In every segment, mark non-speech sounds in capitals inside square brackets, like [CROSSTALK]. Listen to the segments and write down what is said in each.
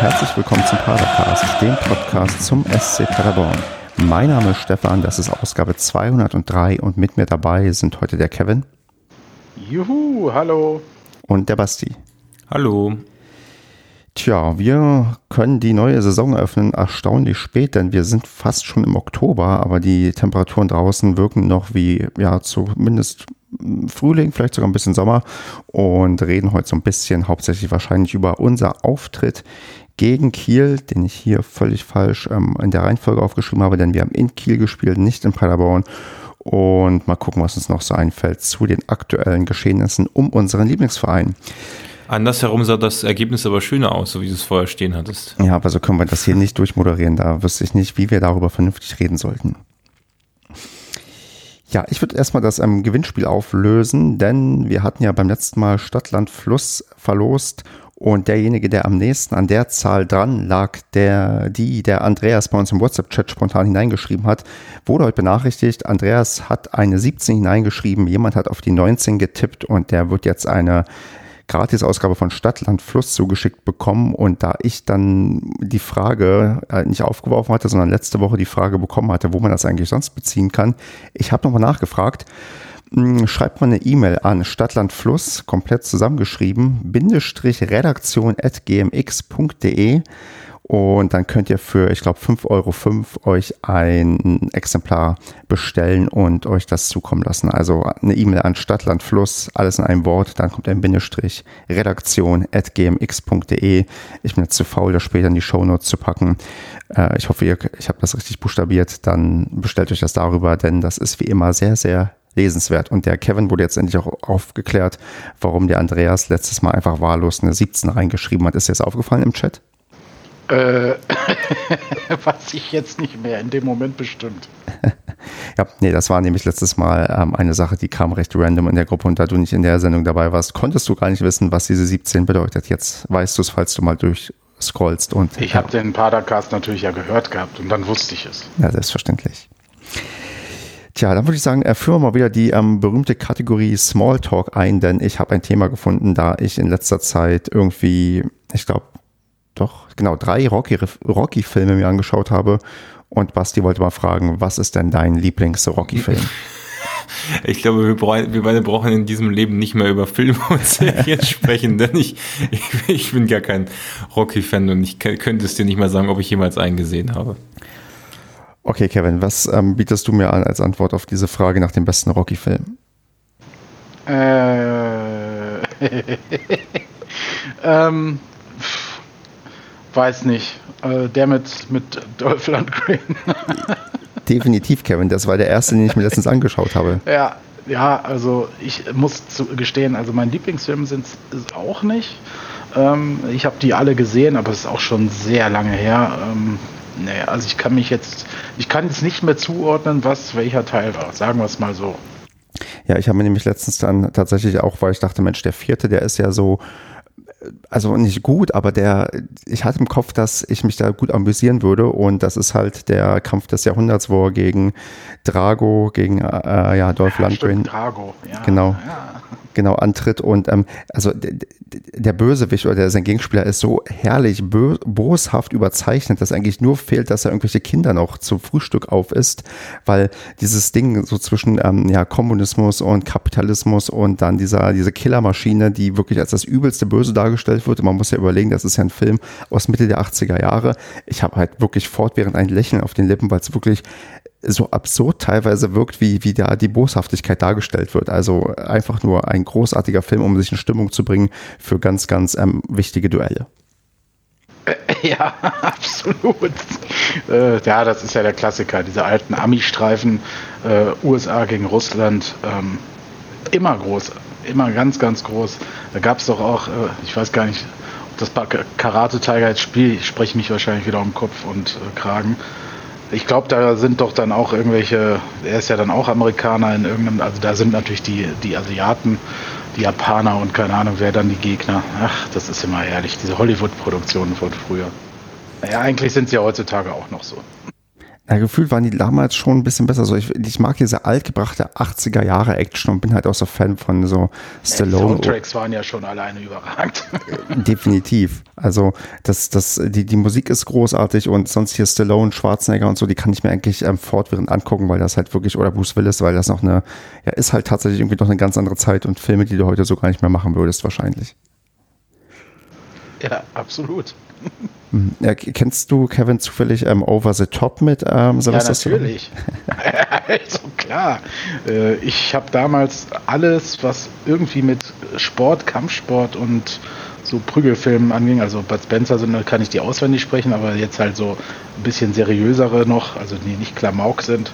herzlich willkommen zum Padercast, dem Podcast zum SC Paderborn. Mein Name ist Stefan, das ist Ausgabe 203 und mit mir dabei sind heute der Kevin. Juhu, hallo. Und der Basti. Hallo. Tja, wir können die neue Saison eröffnen erstaunlich spät, denn wir sind fast schon im Oktober, aber die Temperaturen draußen wirken noch wie, ja, zumindest Frühling, vielleicht sogar ein bisschen Sommer und reden heute so ein bisschen hauptsächlich wahrscheinlich über unser Auftritt gegen Kiel, den ich hier völlig falsch ähm, in der Reihenfolge aufgeschrieben habe, denn wir haben in Kiel gespielt, nicht in Paderborn. Und mal gucken, was uns noch so einfällt zu den aktuellen Geschehnissen um unseren Lieblingsverein. Andersherum sah das Ergebnis aber schöner aus, so wie du es vorher stehen hattest. Ja, aber so können wir das hier nicht durchmoderieren. Da wüsste ich nicht, wie wir darüber vernünftig reden sollten. Ja, ich würde erstmal das ähm, Gewinnspiel auflösen, denn wir hatten ja beim letzten Mal Stadtland Fluss verlost und derjenige, der am nächsten an der Zahl dran lag, der, die der Andreas bei uns im WhatsApp-Chat spontan hineingeschrieben hat, wurde heute benachrichtigt. Andreas hat eine 17 hineingeschrieben, jemand hat auf die 19 getippt und der wird jetzt eine Gratis-Ausgabe von Stadtland Fluss zugeschickt bekommen. Und da ich dann die Frage äh, nicht aufgeworfen hatte, sondern letzte Woche die Frage bekommen hatte, wo man das eigentlich sonst beziehen kann, ich habe nochmal nachgefragt. Hm, schreibt man eine E-Mail an Stadtlandfluss, komplett zusammengeschrieben, Bindestrich redaktion at gmx.de und dann könnt ihr für, ich glaube, 5,05 Euro euch ein Exemplar bestellen und euch das zukommen lassen. Also eine E-Mail an Stadtlandfluss, alles in einem Wort, dann kommt ein Bindestrich, redaktion at gmx.de. Ich bin jetzt zu faul, das später in die Shownotes zu packen. Äh, ich hoffe, ihr, ich habe das richtig buchstabiert. Dann bestellt euch das darüber, denn das ist wie immer sehr, sehr lesenswert. Und der Kevin wurde jetzt endlich auch aufgeklärt, warum der Andreas letztes Mal einfach wahllos eine 17 reingeschrieben hat. Ist dir das aufgefallen im Chat? Äh, [LAUGHS] weiß ich jetzt nicht mehr, in dem Moment bestimmt. [LAUGHS] ja, nee, das war nämlich letztes Mal ähm, eine Sache, die kam recht random in der Gruppe und da du nicht in der Sendung dabei warst, konntest du gar nicht wissen, was diese 17 bedeutet. Jetzt weißt du es, falls du mal durchscrollst. Und, ich ja. habe den Padercast natürlich ja gehört gehabt und dann wusste ich es. Ja, selbstverständlich. Tja, dann würde ich sagen, führen wir mal wieder die ähm, berühmte Kategorie Smalltalk ein, denn ich habe ein Thema gefunden, da ich in letzter Zeit irgendwie, ich glaube, doch, genau, drei Rocky-Filme Rocky mir angeschaut habe. Und Basti wollte mal fragen, was ist denn dein Lieblings-Rocky-Film? [LAUGHS] Ich glaube, wir, wir, beide brauchen in diesem Leben nicht mehr über Filme und Serien [LAUGHS] sprechen, denn ich, ich, ich, bin gar kein Rocky-Fan und ich könnte es dir nicht mal sagen, ob ich jemals einen gesehen habe. Okay, Kevin, was ähm, bietest du mir an als Antwort auf diese Frage nach dem besten Rocky-Film? Äh, [LAUGHS] ähm, weiß nicht. Äh, der mit, mit Dolph Lundgren. [LAUGHS] Definitiv, Kevin. Das war der erste, den ich mir letztens angeschaut habe. Ja, ja, also ich muss gestehen, also mein Lieblingsfilm sind es auch nicht. Ähm, ich habe die alle gesehen, aber es ist auch schon sehr lange her. Ähm, nee, also ich kann mich jetzt, ich kann jetzt nicht mehr zuordnen, was welcher Teil war. Sagen wir es mal so. Ja, ich habe mir nämlich letztens dann tatsächlich auch, weil ich dachte, Mensch, der vierte, der ist ja so also nicht gut, aber der, ich hatte im Kopf, dass ich mich da gut amüsieren würde und das ist halt der Kampf des Jahrhunderts, wo er gegen Drago, gegen äh, ja, Dolph ja, Lundgren. Drago, ja. Genau. Ja genau antritt. Und ähm, also der Bösewicht oder der, sein Gegenspieler ist so herrlich boshaft überzeichnet, dass eigentlich nur fehlt, dass er irgendwelche Kinder noch zum Frühstück auf isst, weil dieses Ding so zwischen ähm, ja, Kommunismus und Kapitalismus und dann dieser, diese Killermaschine, die wirklich als das übelste Böse dargestellt wird. Und man muss ja überlegen, das ist ja ein Film aus Mitte der 80er Jahre. Ich habe halt wirklich fortwährend ein Lächeln auf den Lippen, weil es wirklich so absurd teilweise wirkt, wie, wie da die Boshaftigkeit dargestellt wird. Also einfach nur ein großartiger Film, um sich in Stimmung zu bringen für ganz, ganz ähm, wichtige Duelle. [LAUGHS] Ja, absolut. Äh, ja, das ist ja der Klassiker, diese alten Ami-Streifen, äh, USA gegen Russland, ähm, immer groß, immer ganz, ganz groß. Da gab es doch auch, äh, ich weiß gar nicht, ob das Karate Tiger jetzt spielt, ich spreche mich wahrscheinlich wieder um Kopf und äh, Kragen. Ich glaube, da sind doch dann auch irgendwelche, er ist ja dann auch Amerikaner in irgendeinem, also da sind natürlich die, die Asiaten, die Japaner und keine Ahnung, wer dann die Gegner. Ach, das ist immer herrlich, diese Hollywood-Produktionen von früher. Naja, eigentlich sind sie ja heutzutage auch noch so. Ja, gefühlt waren die damals schon ein bisschen besser. So, ich, ich mag diese altgebrachte 80er Jahre Action und bin halt auch so Fan von so Stallone. Die Soundtracks waren ja schon alleine überragend. Definitiv. Also das, das, die, die Musik ist großartig und sonst hier Stallone, Schwarzenegger und so, die kann ich mir eigentlich ähm, fortwährend angucken, weil das halt wirklich, oder Bruce Willis, weil das noch eine, ja, ist halt tatsächlich irgendwie noch eine ganz andere Zeit und Filme, die du heute so gar nicht mehr machen würdest, wahrscheinlich. Ja, absolut. [LAUGHS] Ja, kennst du, Kevin, zufällig ähm, Over the Top mit ähm, Sylvester Ja, natürlich. [LAUGHS] also klar. Äh, ich habe damals alles, was irgendwie mit Sport, Kampfsport und so Prügelfilmen anging, also Bud Spencer sind, kann ich die auswendig sprechen, aber jetzt halt so ein bisschen seriösere noch, also die nicht Klamauk sind.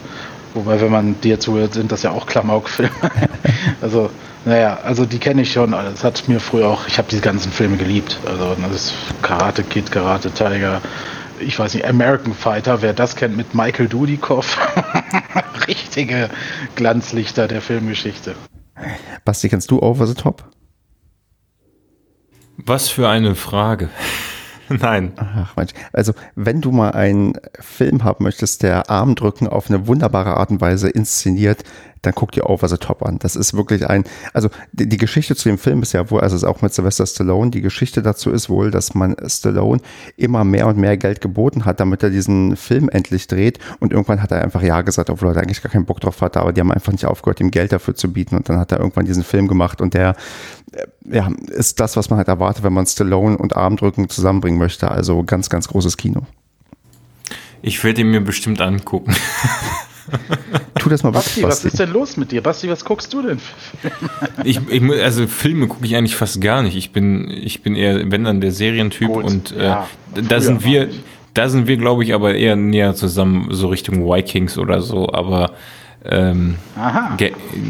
Wobei, wenn man dir zuhört, sind das ja auch Klamauk-Filme. [LAUGHS] also naja, also die kenne ich schon. Das hat mir früher auch, ich habe diese ganzen Filme geliebt. Also das ist Karate Kid, Karate Tiger, ich weiß nicht, American Fighter, wer das kennt mit Michael Dudikoff. [LAUGHS] Richtige Glanzlichter der Filmgeschichte. Basti, kennst du Over the Top? Was für eine Frage. [LAUGHS] Nein. Ach Mensch. Also, wenn du mal einen Film haben möchtest, der Armdrücken auf eine wunderbare Art und Weise inszeniert, dann guck dir Over the Top an. Das ist wirklich ein, also die, die, Geschichte zu dem Film ist ja wohl, also es ist auch mit Sylvester Stallone, die Geschichte dazu ist wohl, dass man Stallone immer mehr und mehr Geld geboten hat, damit er diesen Film endlich dreht und irgendwann hat er einfach Ja gesagt, obwohl er eigentlich gar keinen Bock drauf hatte, aber die haben einfach nicht aufgehört, ihm Geld dafür zu bieten und dann hat er irgendwann diesen Film gemacht und der, äh, ja, ist das, was man halt erwartet, wenn man Stallone und Armdrücken zusammenbringen möchte. Also ganz, ganz großes Kino. Ich werde ihn mir bestimmt angucken. [LAUGHS] [LAUGHS] Tu das mal Basti, was ist denn los mit dir? Basti, was guckst du denn? ich, ich, also Filme gucke ich eigentlich fast gar nicht. Ich bin, ich bin eher, wenn dann der Serientyp Gut, und äh, ja, da sind wir, da sind wir, glaube ich, aber eher näher zusammen, so Richtung Vikings oder so, aber ähm, Aha.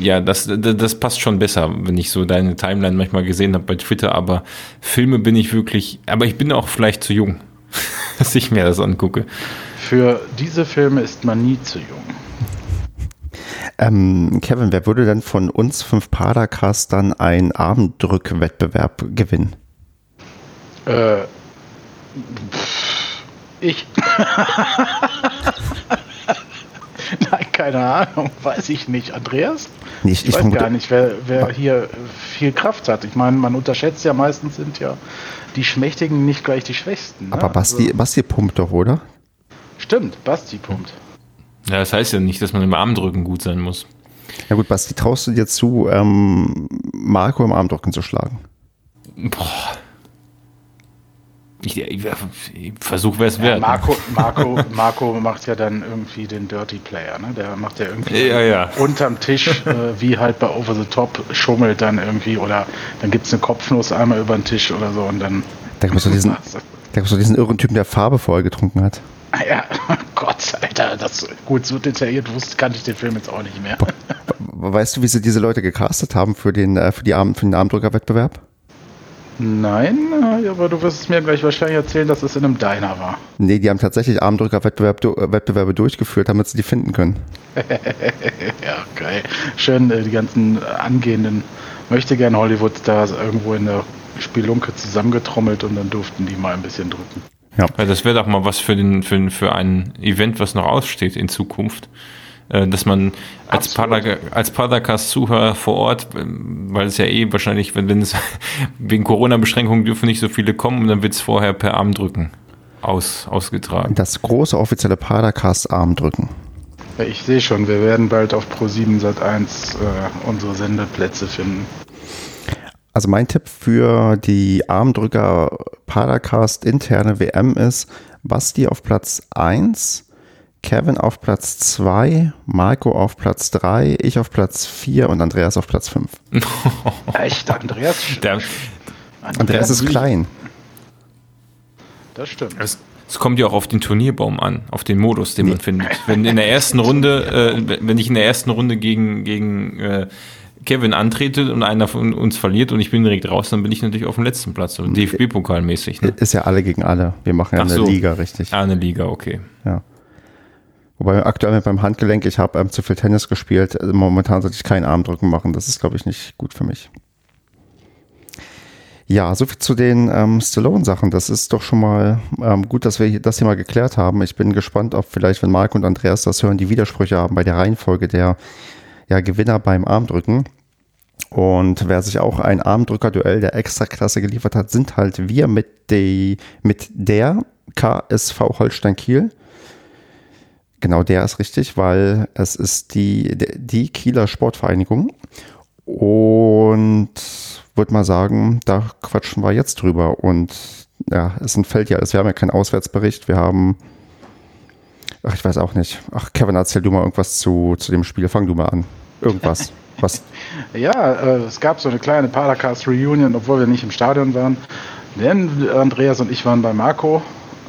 Ja, das, das passt schon besser, wenn ich so deine Timeline manchmal gesehen habe bei Twitter, aber Filme bin ich wirklich, aber ich bin auch vielleicht zu jung, [LAUGHS] dass ich mir das angucke. Für diese Filme ist man nie zu jung. Ähm, Kevin, wer würde denn von uns fünf Padercastern einen Armdrückwettbewerb gewinnen? Äh, ich. [LAUGHS] Nein, keine Ahnung, weiß ich nicht. Andreas? Nicht, ich, ich weiß gar nicht, wer, wer hier viel Kraft hat. Ich meine, man unterschätzt ja meistens sind ja die Schmächtigen nicht gleich die Schwächsten. Ne? Aber Basti, also, Basti pumpt doch, oder? Stimmt, Basti pumpt. Ja, das heißt ja nicht, dass man im Armdrücken gut sein muss. Ja gut, Basti, traust du dir zu, ähm, Marco im Armdrücken zu schlagen? Boah. Ich, ich, ich versuche, wer es ja, wert. Marco, Marco, Marco macht ja dann irgendwie den Dirty Player, ne? Der macht ja irgendwie ja, ja. unterm Tisch, äh, wie halt bei Over the Top, schummelt dann irgendwie oder dann gibt es eine Kopfnuss einmal über den Tisch oder so und dann. Da gibt es so diesen, diesen irren Typen, der Farbe vorher getrunken hat. Ja, [LAUGHS] Gott, Alter, das gut so detailliert wusste, kannte ich den Film jetzt auch nicht mehr. [LAUGHS] Weißt du, wie sie diese Leute gecastet haben für den, äh, für die Arm, für den Armdrückerwettbewerb? Nein, aber du wirst es mir gleich wahrscheinlich erzählen, dass es in einem Diner war. Nee, die haben tatsächlich Armdrückerwettbewerbe äh, durchgeführt, damit sie die finden können. [LAUGHS] ja, geil. Schön, äh, die ganzen angehenden möchte gern Hollywood-Stars irgendwo in der Spielunke zusammengetrommelt und dann durften die mal ein bisschen drücken. Ja. Das wäre doch mal was für, den, für, für ein Event, was noch aussteht in Zukunft. Äh, dass man als, Pader, als Padercast-Zuhörer vor Ort, weil es ja eh wahrscheinlich, wenn, wenn es [LAUGHS] wegen Corona-Beschränkungen dürfen nicht so viele kommen, dann wird es vorher per Armdrücken aus, ausgetragen. Das große offizielle Padercast-Armdrücken. Ich sehe schon, wir werden bald auf Pro7 Sat1 äh, unsere Sendeplätze finden. Also mein Tipp für die Armdrücker Paracast interne WM ist Basti auf Platz 1, Kevin auf Platz 2, Marco auf Platz 3, ich auf Platz 4 und Andreas auf Platz 5. [LAUGHS] Echt, Andreas? Der, Andreas ist klein. Das stimmt. Es, es, kommt ja auch auf den Turnierbaum an, auf den Modus, den man findet. Wenn in der ersten Runde, äh, wenn ich in der ersten Runde gegen, gegen äh, Kevin antretet und einer von uns verliert und ich bin direkt raus, dann bin ich natürlich auf dem letzten Platz, so DFB-Pokalmäßig. Ne? Ist ja alle gegen alle. Wir machen ja Ach eine so. Liga, richtig. Ah, eine Liga, okay. Ja. Wobei aktuell mit meinem Handgelenk, ich habe ähm, zu viel Tennis gespielt. Also momentan sollte ich keinen Armdrücken machen. Das ist, glaube ich, nicht gut für mich. Ja, soviel zu den ähm, Stallone-Sachen. Das ist doch schon mal ähm, gut, dass wir das hier mal geklärt haben. Ich bin gespannt, ob vielleicht, wenn Marc und Andreas das hören, die Widersprüche haben bei der Reihenfolge der ja, Gewinner beim Armdrücken. Und wer sich auch ein Armdrücker-Duell der Extraklasse geliefert hat, sind halt wir mit, die, mit der KSV Holstein Kiel. Genau, der ist richtig, weil es ist die, die Kieler Sportvereinigung. Und würde mal sagen, da quatschen wir jetzt drüber. Und ja, es entfällt ja alles. Wir haben ja keinen Auswärtsbericht. Wir haben, ach, ich weiß auch nicht. Ach, Kevin, erzähl du mal irgendwas zu, zu dem Spiel. Fang du mal an. Irgendwas. Was? [LAUGHS] ja, äh, es gab so eine kleine Paracast Reunion, obwohl wir nicht im Stadion waren. Denn Andreas und ich waren bei Marco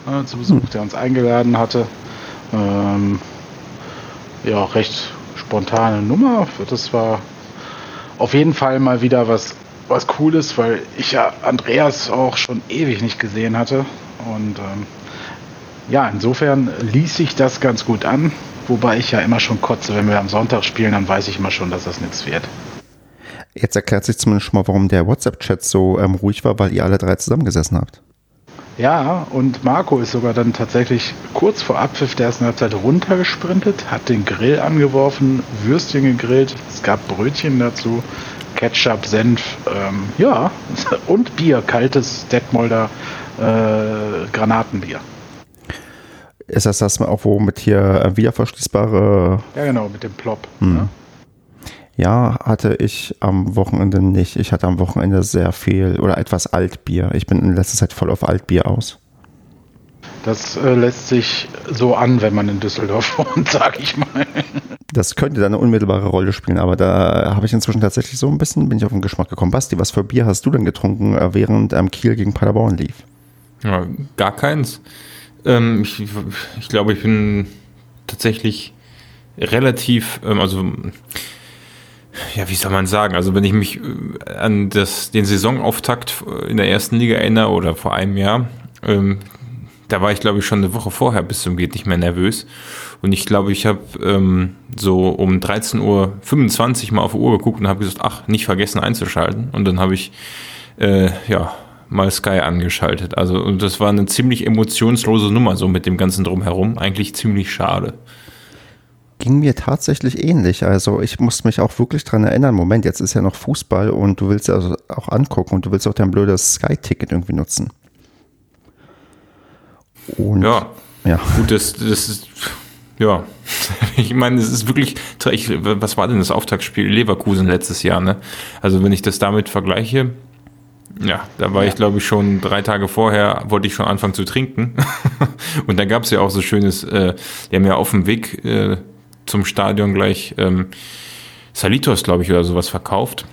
äh, zu Besuch, hm. der uns eingeladen hatte. Ähm, ja, recht spontane Nummer. Das war auf jeden Fall mal wieder was, was Cooles, weil ich ja Andreas auch schon ewig nicht gesehen hatte. Und ähm, ja, insofern ließ sich das ganz gut an. Wobei ich ja immer schon kotze, wenn wir am Sonntag spielen, dann weiß ich immer schon, dass das nichts wird. Jetzt erklärt sich zumindest schon mal, warum der WhatsApp-Chat so ähm, ruhig war, weil ihr alle drei zusammengesessen habt. Ja, und Marco ist sogar dann tatsächlich kurz vor Abpfiff der ersten Halbzeit runtergesprintet, hat den Grill angeworfen, Würstchen gegrillt, es gab Brötchen dazu, Ketchup, Senf, ähm, ja, [LAUGHS] und Bier, kaltes Detmolder äh, Granatenbier. Ist das das auch, wo mit hier äh, wiederverschließbare... Ja, genau, mit dem Plop. Hm. Ne? Ja, hatte ich am Wochenende nicht. Ich hatte am Wochenende sehr viel oder etwas Altbier. Ich bin in letzter Zeit voll auf Altbier aus. Das äh, lässt sich so an, wenn man in Düsseldorf [LAUGHS] wohnt, sag ich mal. Das könnte da eine unmittelbare Rolle spielen, aber da habe ich inzwischen tatsächlich so ein bisschen, bin ich auf den Geschmack gekommen. Basti, was für Bier hast du denn getrunken, äh, während ähm, Kiel gegen Paderborn lief? Ja, gar keins. Ähm, ich, ich glaube, ich bin tatsächlich relativ, ähm, also ja, wie soll man sagen? Also wenn ich mich äh, an das, den Saisonauftakt in der ersten Liga erinnere oder vor einem Jahr, ähm, da war ich glaube ich schon eine Woche vorher bis zum geht nicht mehr nervös. Und ich glaube, ich habe ähm, so um 13.25 Uhr mal auf die Uhr geguckt und habe gesagt, ach, nicht vergessen einzuschalten. Und dann habe ich äh, ja mal Sky angeschaltet. Also und das war eine ziemlich emotionslose Nummer so mit dem ganzen drumherum. Eigentlich ziemlich schade ging mir tatsächlich ähnlich. Also ich musste mich auch wirklich dran erinnern, Moment, jetzt ist ja noch Fußball und du willst ja also auch angucken und du willst auch dein blödes Sky-Ticket irgendwie nutzen. Und, ja. ja. Gut, das, das ist, ja. [LAUGHS] ich meine, es ist wirklich, ich, was war denn das Auftaktspiel Leverkusen letztes Jahr, ne? Also wenn ich das damit vergleiche, ja, da war ja. ich, glaube ich, schon drei Tage vorher, wollte ich schon anfangen zu trinken. [LAUGHS] und da gab es ja auch so schönes, äh, die haben ja auf dem Weg äh, zum Stadion gleich ähm, Salitos, glaube ich, oder sowas verkauft.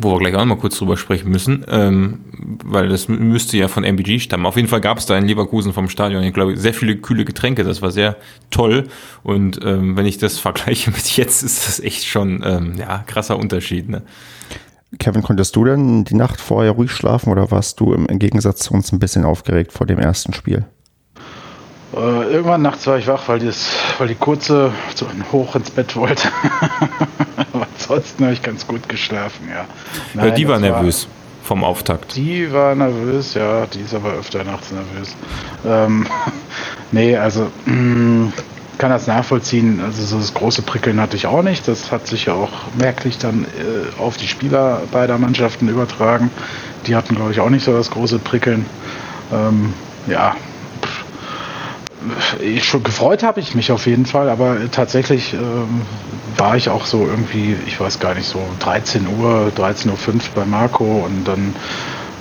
Wo wir gleich auch mal kurz drüber sprechen müssen, ähm, weil das müsste ja von MBG stammen. Auf jeden Fall gab es da in Leverkusen vom Stadion, ich glaube, sehr viele kühle Getränke. Das war sehr toll. Und ähm, wenn ich das vergleiche [LAUGHS] mit jetzt, ist das echt schon ähm, ja krasser Unterschied. Ne? Kevin, konntest du denn die Nacht vorher ruhig schlafen oder warst du im, Gegensatz zu uns ein bisschen aufgeregt vor dem ersten Spiel? Äh, irgendwann nachts war ich wach, weil, weil die kurze so hoch ins Bett wollte. [LAUGHS] Aber ansonsten habe ich ganz gut geschlafen, ja. Nein, ja die war nervös war, vom Auftakt. Die war nervös, ja, die ist aber öfter nachts nervös. Ähm, [LAUGHS] nee, also mh, mm, kann das nachvollziehen. Also so das große Prickeln hatte ich auch nicht. Das hat sich ja auch merklich dann äh, auf die Spieler beider Mannschaften übertragen. Die hatten, glaube ich, auch nicht so das große Prickeln. Ähm, ja, ich schon gefreut habe ich mich auf jeden Fall, aber tatsächlich ähm, war ich auch so irgendwie, ich weiß gar nicht, so 13 Uhr, 13.05 Uhr bei Marco und dann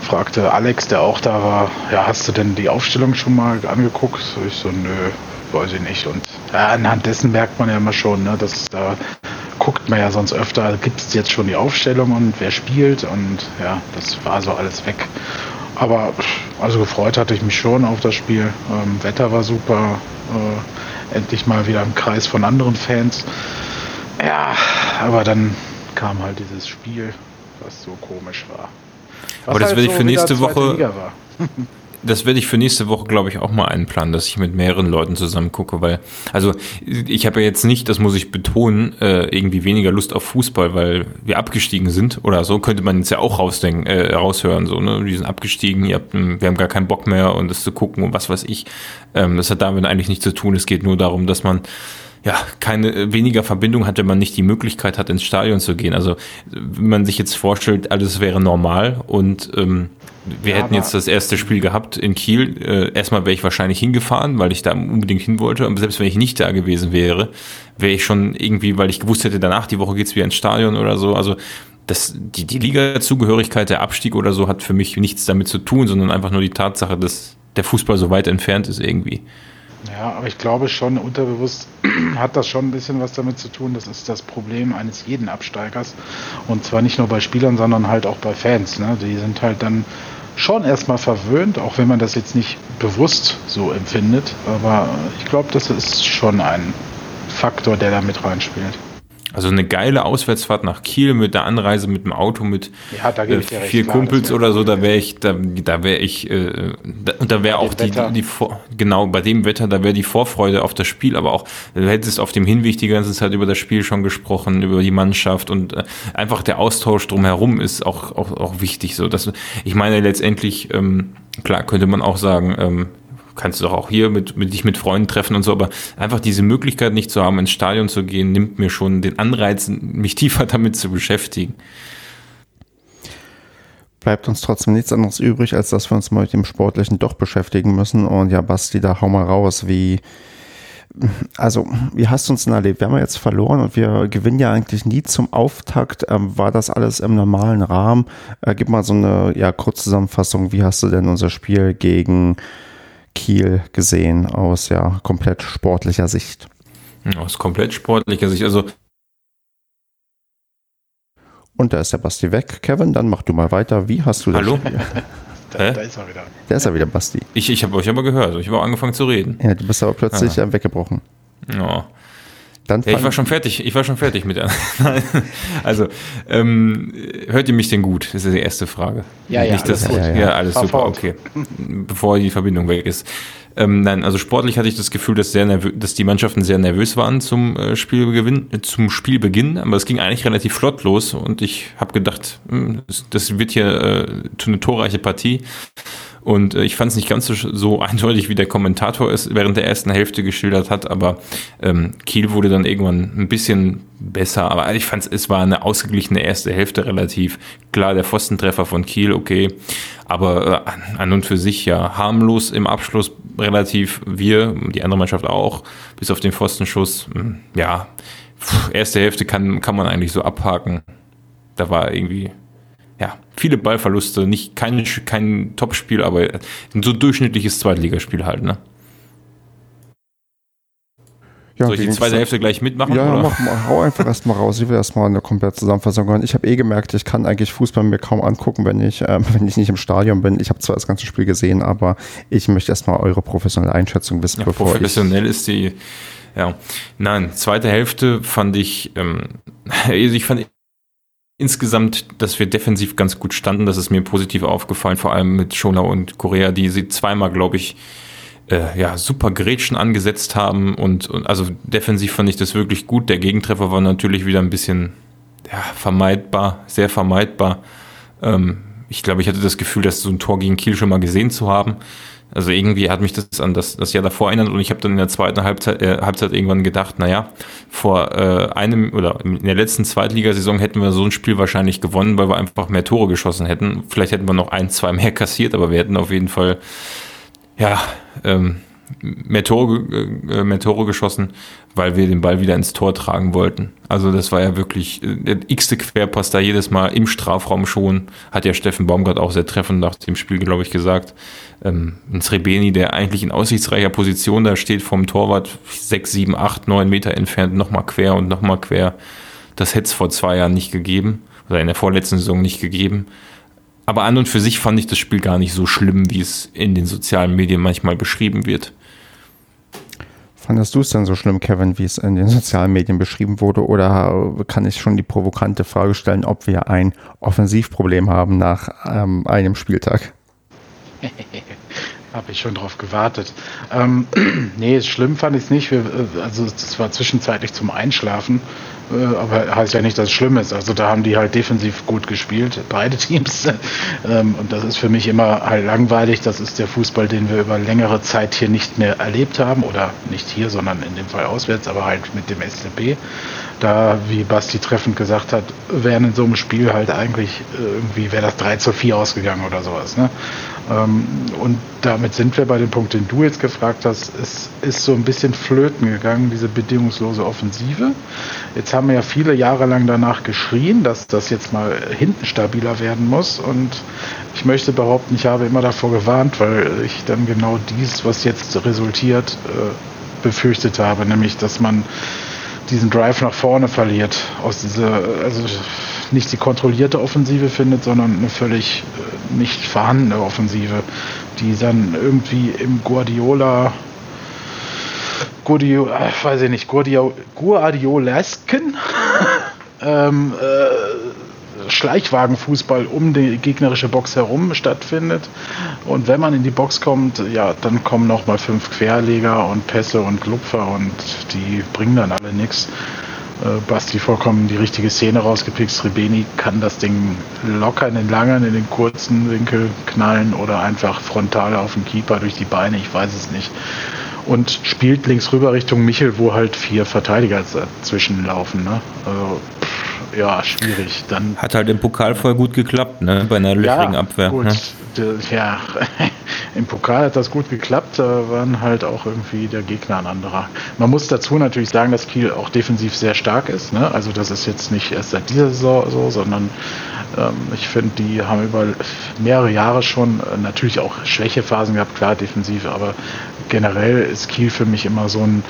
fragte Alex, der auch da war, ja, hast du denn die Aufstellung schon mal angeguckt? Ich so, nö, weiß ich nicht. Und ja, anhand dessen merkt man ja immer schon, ne, dass da guckt man ja sonst öfter, gibt es jetzt schon die Aufstellung und wer spielt und ja, das war so alles weg. Aber also gefreut hatte ich mich schon auf das Spiel. Ähm, Wetter war super. Äh, endlich mal wieder im Kreis von anderen Fans. Ja, aber dann kam halt dieses Spiel, was so komisch war. Was aber das halt will ich so für nächste Woche. [LAUGHS] das werde ich für nächste Woche, glaube ich, auch mal einplanen, dass ich mit mehreren Leuten zusammen gucke, weil, also ich habe ja jetzt nicht, das muss ich betonen, äh, irgendwie weniger Lust auf Fußball, weil wir abgestiegen sind oder so, könnte man jetzt ja auch rausdenken, äh, raushören, so, ne? Wir sind abgestiegen, ihr habt, wir haben gar keinen Bock mehr und das zu gucken und was weiß ich. Ähm, das hat damit eigentlich nichts zu tun. Es geht nur darum, dass man ja, keine weniger Verbindung hat, wenn man nicht die Möglichkeit hat, ins Stadion zu gehen. Also wenn man sich jetzt vorstellt, alles wäre normal und ähm, wir ja, hätten jetzt das erste Spiel gehabt in Kiel. Äh, erstmal wäre ich wahrscheinlich hingefahren, weil ich da unbedingt hin wollte. Und selbst wenn ich nicht da gewesen wäre, wäre ich schon irgendwie, weil ich gewusst hätte, danach die Woche geht's wieder ins Stadion oder so. Also das, die, die Liga-Zugehörigkeit, der Abstieg oder so, hat für mich nichts damit zu tun, sondern einfach nur die Tatsache, dass der Fußball so weit entfernt ist irgendwie. Ja, aber ich glaube schon, unterbewusst [CLEARS THROAT] hat das schon ein bisschen was damit zu tun. Das ist das Problem eines jeden Absteigers. Und zwar nicht nur bei Spielern, sondern halt auch bei Fans. Ne? Die sind halt dann schon erstmal verwöhnt, auch wenn man das jetzt nicht bewusst so empfindet. Aber ich glaube, das ist schon ein Faktor, der da mit reinspielt. Also eine geile Auswärtsfahrt nach Kiel mit der Anreise mit dem Auto mit ja, äh, vier klar, Kumpels oder so, da wäre ich, da, da wäre ich, äh, da, und da wäre auch die, die, die, genau, bei dem Wetter, da wäre die Vorfreude auf das Spiel, aber auch, du hättest auf dem Hinweg die ganze Zeit über das Spiel schon gesprochen, über die Mannschaft und äh, einfach der Austausch drumherum ist auch, auch, auch wichtig. So, dass, ich meine letztendlich, ähm, klar könnte man auch sagen, ähm, kannst du doch auch hier mit, mit dich mit Freunden treffen und so, aber einfach diese Möglichkeit nicht zu haben, ins Stadion zu gehen, nimmt mir schon den Anreiz, mich [LAUGHS] tiefer damit zu beschäftigen. Bleibt uns trotzdem nichts anderes übrig, als dass wir uns mal mit dem Sportlichen doch beschäftigen müssen. Und ja, Basti, da hau mal raus, wie, also, wie hast du uns denn erlebt? Wir haben ja jetzt verloren und wir gewinnen ja eigentlich nie zum Auftakt. Ähm, war das alles im normalen Rahmen? Äh, gib mal so eine ja, Kurzzusammenfassung. Wie hast du denn unser Spiel gegen Kiel gesehen aus ja komplett sportlicher Sicht? Aus komplett sportlicher Sicht, also und da ist der Basti weg. Kevin, dann mach du mal weiter. Wie hast du das Hallo? da, [LAUGHS] da, ist er wieder. Da ist er wieder, Basti. Ich, ich habe euch aber gehört. Ich habe auch angefangen zu reden. Ja, du bist aber plötzlich ah. weggebrochen. Ja. Dann ja, ich war schon fertig. Ich war schon fertig mit der. [LAUGHS] also, ähm, hört ihr mich denn gut? Das ist die erste Frage. Ja, ja, Nicht, alles, ja, ja, ja. alles super. Okay. Bevor die Verbindung weg ist. Ähm, nein, also sportlich hatte ich das Gefühl, dass, sehr dass die Mannschaften sehr nervös waren zum äh, Spielbeginn, zum Spielbeginn, aber es ging eigentlich relativ flott los und ich habe gedacht, mh, hm, das, das, wird hier äh, eine torreiche Partie. Und äh, ich fand es nicht ganz so, so, eindeutig, wie der Kommentator es während der ersten Hälfte geschildert hat, aber ähm, Kiel wurde dann irgendwann ein bisschen besser. Aber ich fand es war eine ausgeglichene erste Hälfte relativ. Klar, der Pfostentreffer von Kiel, okay. Aber äh, an und für sich ja harmlos im Abschluss relativ. Wir, die andere Mannschaft auch, bis auf den Pfostenschuss. Hm, ja, erste Hälfte kann, kann man eigentlich so abhaken. Da war irgendwie ja, viele Ballverluste, nicht kein, kein Topspiel, aber ein so durchschnittliches Zweitligaspiel halt, ne? Ja, Soll ich die zweite Hälfte gleich mitmachen? Ja, oder? Mach, mach, hau einfach erstmal raus. Ich will erstmal eine komplette Zusammenfassung hören. Ich habe eh gemerkt, ich kann eigentlich Fußball mir kaum angucken, wenn ich, äh, [LAUGHS] wenn ich nicht im Stadion bin. Ich habe zwar das ganze Spiel gesehen, aber ich möchte erstmal eure professionelle Einschätzung wissen, ja, bevor professionell ich ist die, ja. Nein, zweite Hälfte fand ich, ähm, [LAUGHS] also ich fand insgesamt, dass wir defensiv ganz gut standen. Das ist mir positiv aufgefallen, vor allem mit Schola und Korea, die sie zweimal, glaube ich, äh, ja, super Grätschen angesetzt haben. Und, und also defensiv fand ich das wirklich gut. Der Gegentreffer war natürlich wieder ein bisschen ja, vermeidbar, sehr vermeidbar. Ähm, ich glaube, ich hatte das Gefühl, dass so ein Tor gegen Kiel schon mal gesehen zu haben. Also irgendwie hat mich das an das, das Jahr davor erinnert und ich habe dann in der zweiten Halbzeit, äh, Halbzeit irgendwann gedacht, naja, vor äh, einem oder in der letzten Zweitligasaison hätten wir so ein Spiel wahrscheinlich gewonnen, weil wir einfach mehr Tore geschossen hätten. Vielleicht hätten wir noch ein, zwei mehr kassiert, aber wir hätten auf jeden Fall ja ähm, mehr Tore, äh, mehr Tore geschossen, weil wir den Ball wieder ins Tor tragen wollten. Also das war ja wirklich äh, der x-te Querpass da jedes Mal im Strafraum schon, hat ja Steffen Baumgart auch sehr treffend nach dem Spiel, glaube ich, gesagt ähm, ein Srebeni, der eigentlich in aussichtsreicher Position da steht, vom Torwart sechs, sieben, acht, neun Meter entfernt, nochmal quer und nochmal quer. Das hätte es vor zwei Jahren nicht gegeben oder in der vorletzten Saison nicht gegeben. Aber an und für sich fand ich das Spiel gar nicht so schlimm, wie es in den sozialen Medien manchmal beschrieben wird. Fandest du es denn so schlimm, Kevin, wie es in den sozialen Medien beschrieben wurde? Oder kann ich schon die provokante Frage stellen, ob wir ein Offensivproblem haben nach ähm, einem Spieltag? [LAUGHS] Habe ich schon drauf gewartet. Ähm, [CLEARS THROAT] nee, schlimm fand ich es nicht. Wir, äh, also es war zwischenzeitlich zum Einschlafen, äh, aber heißt ja nicht, dass es schlimm ist. Also da haben die halt defensiv gut gespielt, beide Teams. [LAUGHS] ähm, und das ist für mich immer halt langweilig. Das ist der Fußball, den wir über längere Zeit hier nicht mehr erlebt haben. Oder nicht hier, sondern in dem Fall auswärts, aber halt mit dem SCP. Da, wie Basti treffend gesagt hat, wären in so einem Spiel halt eigentlich äh, irgendwie, wäre das 3 zu 4 ausgegangen oder sowas. Ne? Ähm, und damit sind wir bei dem Punkt, den du jetzt gefragt hast. Es ist so ein bisschen flöten gegangen, diese bedingungslose Offensive. Jetzt haben wir ja viele Jahre lang danach geschrien, dass das jetzt mal hinten stabiler werden muss. Und ich möchte behaupten, ich habe immer davor gewarnt, weil ich dann genau dies, was jetzt resultiert, äh, befürchtet habe, nämlich dass man diesen Drive nach vorne verliert. Aus dieser, also nicht die kontrollierte Offensive findet, sondern eine völlig äh, nicht vorhandene Offensive, die dann irgendwie im Guardiola Guardio, äh, weiß ich nicht, Guardio, Guardiolesken [LAUGHS] ähm, äh, Schleichwagenfußball um die gegnerische Box herum stattfindet. Und wenn man in die Box kommt, ja, dann kommen noch mal fünf Querleger und Pässe und Lupfer und die bringen dann alle nichts äh, Basti vollkommen die richtige Szene rausgepickt. Rebeni kann das Ding locker in den langen, in den kurzen Winkel knallen oder einfach frontal auf den Keeper durch die Beine, ich weiß es nicht. Und spielt links rüber Richtung Michel, wo halt vier Verteidiger dazwischen laufen. Ne? Also, ja, schwierig. Dann Hat halt im Pokal voll gut geklappt, ne? bei einer löchrigen ja, Abwehr. Gut. Ne? Ja, [LAUGHS] im Pokal hat das gut geklappt, da waren halt auch irgendwie der Gegner ein anderer. Man muss dazu natürlich sagen, dass Kiel auch defensiv sehr stark ist. Ne? Also das ist jetzt nicht erst seit dieser Saison so, sondern ähm, ich finde, die haben über mehrere Jahre schon äh, natürlich auch Schwächephasen gehabt, klar defensiv, aber generell ist Kiel für mich immer so ein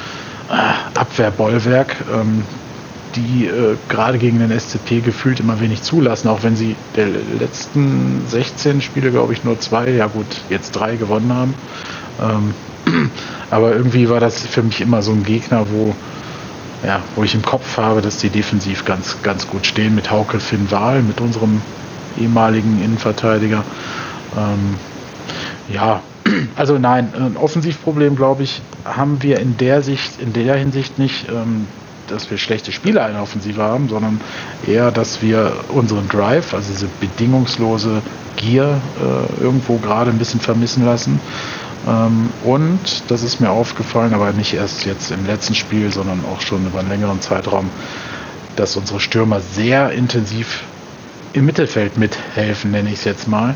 äh, Abwehrbollwerk. Ähm, die äh, gerade gegen den SCP gefühlt immer wenig zulassen, auch wenn sie der letzten 16 Spiele, glaube ich, nur zwei, ja gut, jetzt drei gewonnen haben. Ähm, [CLEARS THROAT] aber irgendwie war das für mich immer so ein Gegner, wo, ja, wo ich im Kopf habe, dass die defensiv ganz, ganz gut stehen mit Hauke Finn Wahl, mit unserem ehemaligen Innenverteidiger. Ähm, ja, [CLEARS THROAT] also nein, ein Offensivproblem, glaube ich, haben wir in der Sicht, in der Hinsicht nicht. Ähm, dass wir schlechte Spieler in der Offensive haben, sondern eher, dass wir unseren Drive, also diese bedingungslose Gier, äh, irgendwo gerade ein bisschen vermissen lassen. Ähm, und das ist mir aufgefallen, aber nicht erst jetzt im letzten Spiel, sondern auch schon über einen längeren Zeitraum, dass unsere Stürmer sehr intensiv im Mittelfeld mithelfen, nenne ich es jetzt mal.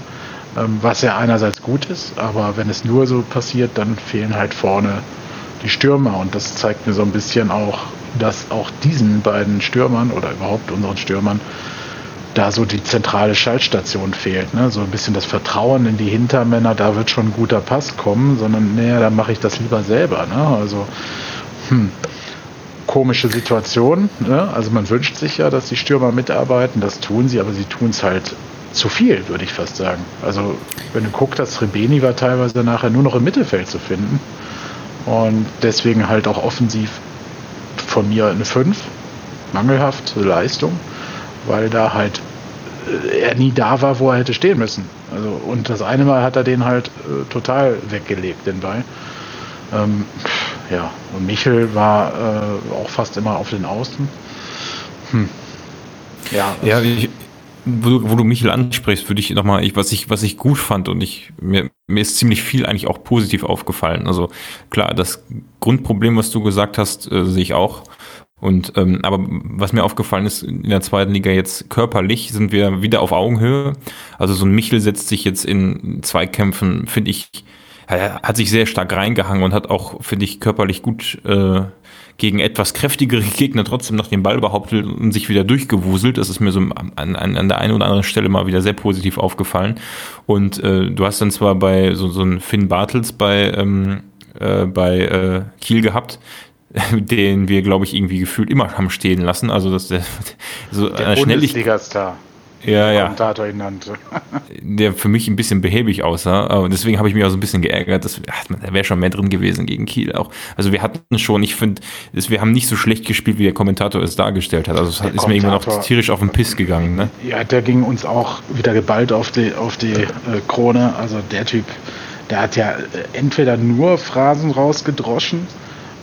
Ähm, was ja einerseits gut ist, aber wenn es nur so passiert, dann fehlen halt vorne die Stürmer und das zeigt mir so ein bisschen auch, dass auch diesen beiden Stürmern oder überhaupt unseren Stürmern da so die zentrale Schaltstation fehlt. Ne? So ein bisschen das Vertrauen in die Hintermänner, da wird schon ein guter Pass kommen, sondern naja, dann mache ich das lieber selber. Ne? Also hm, komische Situation. Ne? Also man wünscht sich ja, dass die Stürmer mitarbeiten, das tun sie, aber sie tun es halt zu viel, würde ich fast sagen. Also wenn du guckst, das Rebeni war teilweise nachher nur noch im Mittelfeld zu finden und deswegen halt auch offensiv von mir eine 5, mangelhafte Leistung, weil da halt äh, er nie da war, wo er hätte stehen müssen. Also, und das eine Mal hat er den halt äh, total weggelegt, den Ball. Ähm, ja, und Michel war äh, auch fast immer auf den Außen. Hm. Ja, ja ich, wo du, wo du Michel ansprichst, würde ich nochmal, ich, was ich, was ich gut fand und ich, mir, mir ist ziemlich viel eigentlich auch positiv aufgefallen. Also klar, das Grundproblem, was du gesagt hast, äh, sehe ich auch. Und ähm, aber was mir aufgefallen ist, in der zweiten Liga jetzt körperlich sind wir wieder auf Augenhöhe. Also so ein Michel setzt sich jetzt in Zweikämpfen, finde ich, hat sich sehr stark reingehangen und hat auch, finde ich, körperlich gut äh, gegen etwas kräftigere [LAUGHS] Gegner trotzdem noch den Ball behauptet und sich wieder durchgewuselt. Das ist mir so an, an, an der einen oder anderen Stelle mal wieder sehr positiv aufgefallen. Und äh, du hast dann zwar bei so, so ein Finn Bartels bei, ähm, äh, bei äh, Kiel gehabt, [LAUGHS] den wir, glaube ich, irgendwie gefühlt immer haben stehen lassen. Also dass der [LAUGHS] so der Bundesliga-Star ja, ja. Kommentator ihn nannte. Der für mich ein bisschen behäbig aussah. Und deswegen habe ich mich auch so ein bisschen geärgert, dass da wäre schon mehr drin gewesen gegen Kiel auch. Also wir hatten schon, ich finde, wir haben nicht so schlecht gespielt, wie der Kommentator es dargestellt hat. Also es der ist mir irgendwann auch tierisch auf den Piss gegangen. Ne? Ja, der ging uns auch wieder geballt auf die, auf die äh, Krone. Also der Typ, der hat ja äh, entweder nur Phrasen rausgedroschen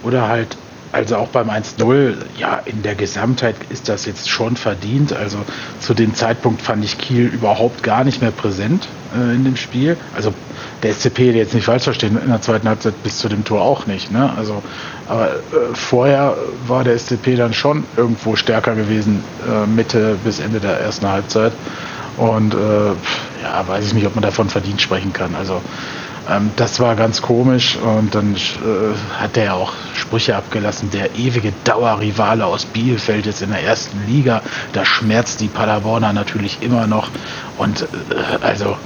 oder halt also auch beim 1-0, ja, in der Gesamtheit ist das jetzt schon verdient. Also zu dem Zeitpunkt fand ich Kiel überhaupt gar nicht mehr präsent äh, in dem Spiel. Also der SCP, jetzt nicht falsch verstehen, in der zweiten Halbzeit bis zu dem Tor auch nicht. Ne? Also, aber äh, vorher war der SCP dann schon irgendwo stärker gewesen, äh, Mitte bis Ende der ersten Halbzeit. Und äh, ja, weiß ich nicht, ob man davon verdient sprechen kann. Also ähm, das war ganz komisch und dann äh, hat er ja auch Sprüche abgelassen. Der ewige Dauerrivale aus Bielefeld ist in der ersten Liga. Da schmerzt die Paderborner natürlich immer noch. Und äh, also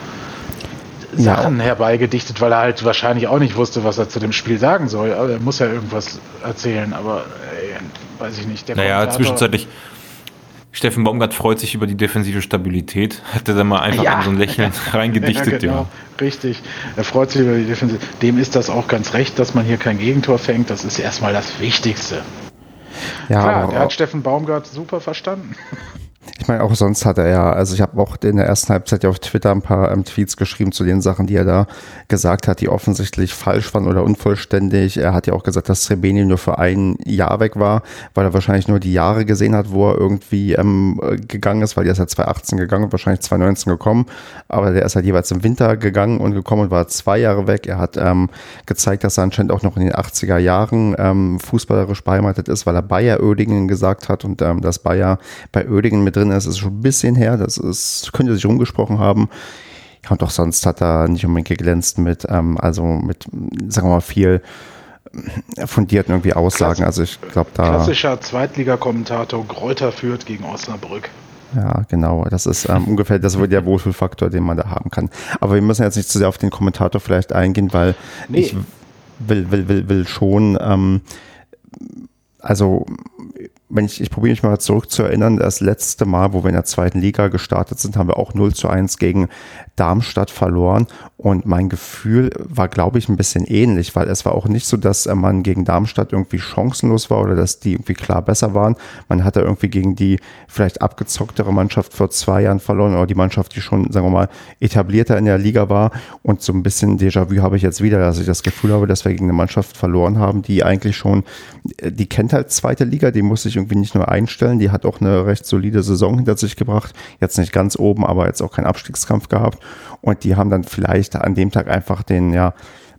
Sachen ja. herbeigedichtet, weil er halt wahrscheinlich auch nicht wusste, was er zu dem Spiel sagen soll. Aber er muss ja irgendwas erzählen, aber ey, weiß ich nicht. Der naja, zwischenzeitlich Steffen Baumgart freut sich über die defensive Stabilität. Hat er da mal einfach ja. so ein Lächeln [LAUGHS] [LAUGHS] reingedichtet, ja, genau. ja. Richtig. Er freut sich über die Defensive. Dem ist das auch ganz recht, dass man hier kein Gegentor fängt. Das ist erstmal das Wichtigste. Ja, Klar, der hat Steffen Baumgart super verstanden. [LAUGHS] Ich meine, auch sonst hat er ja, also ich habe auch in der ersten Halbzeit ja auf Twitter ein paar ähm, Tweets geschrieben zu den Sachen, die er da gesagt hat, die offensichtlich falsch waren oder unvollständig. Er hat ja auch gesagt, dass Srebeni nur für ein Jahr weg war, weil er wahrscheinlich nur die Jahre gesehen hat, wo er irgendwie ähm, gegangen ist, weil der ist ja 2018 gegangen und wahrscheinlich 2019 gekommen. Aber der ist halt jeweils im Winter gegangen und gekommen und war zwei Jahre weg. Er hat ähm, gezeigt, dass er anscheinend auch noch in den 80er Jahren ähm, fußballerisch beheimatet ist, weil er Bayer Oedingen gesagt hat und ähm, dass Bayer bei Oedingen mit drin ist, ist schon ein bisschen her, das ist, könnte sich rumgesprochen haben. Ja, und auch sonst hat er nicht unbedingt geglänzt mit, ähm, also mit, sagen wir mal, viel fundierten irgendwie Aussagen. also ich glaube da. Klassischer Zweitliga-Kommentator Gräuter führt gegen Osnabrück. Ja, genau. Das ist ähm, ungefähr das der Wohlfühlfaktor, den man da haben kann. Aber wir müssen jetzt nicht zu sehr auf den Kommentator vielleicht eingehen, weil nee. ich will, will, will, will schon, ähm, also wenn ich, ich probiere mich mal zurück zu erinnern, das letzte Mal, wo wir in der zweiten Liga gestartet sind, haben wir auch 0 zu 1 gegen Darmstadt verloren. Und mein Gefühl war, glaube ich, ein bisschen ähnlich, weil es war auch nicht so, dass man gegen Darmstadt irgendwie chancenlos war oder dass die irgendwie klar besser waren. Man hatte irgendwie gegen die vielleicht abgezocktere Mannschaft vor zwei Jahren verloren oder die Mannschaft, die schon, sagen wir mal, etablierter in der Liga war. Und so ein bisschen Déjà-vu habe ich jetzt wieder, dass ich das Gefühl habe, dass wir gegen eine Mannschaft verloren haben, die eigentlich schon, die kennt halt zweite Liga, die muss sich irgendwie nicht nur einstellen, die hat auch eine recht solide Saison hinter sich gebracht. Jetzt nicht ganz oben, aber jetzt auch keinen Abstiegskampf gehabt. Und die haben dann vielleicht an dem Tag einfach den, ja,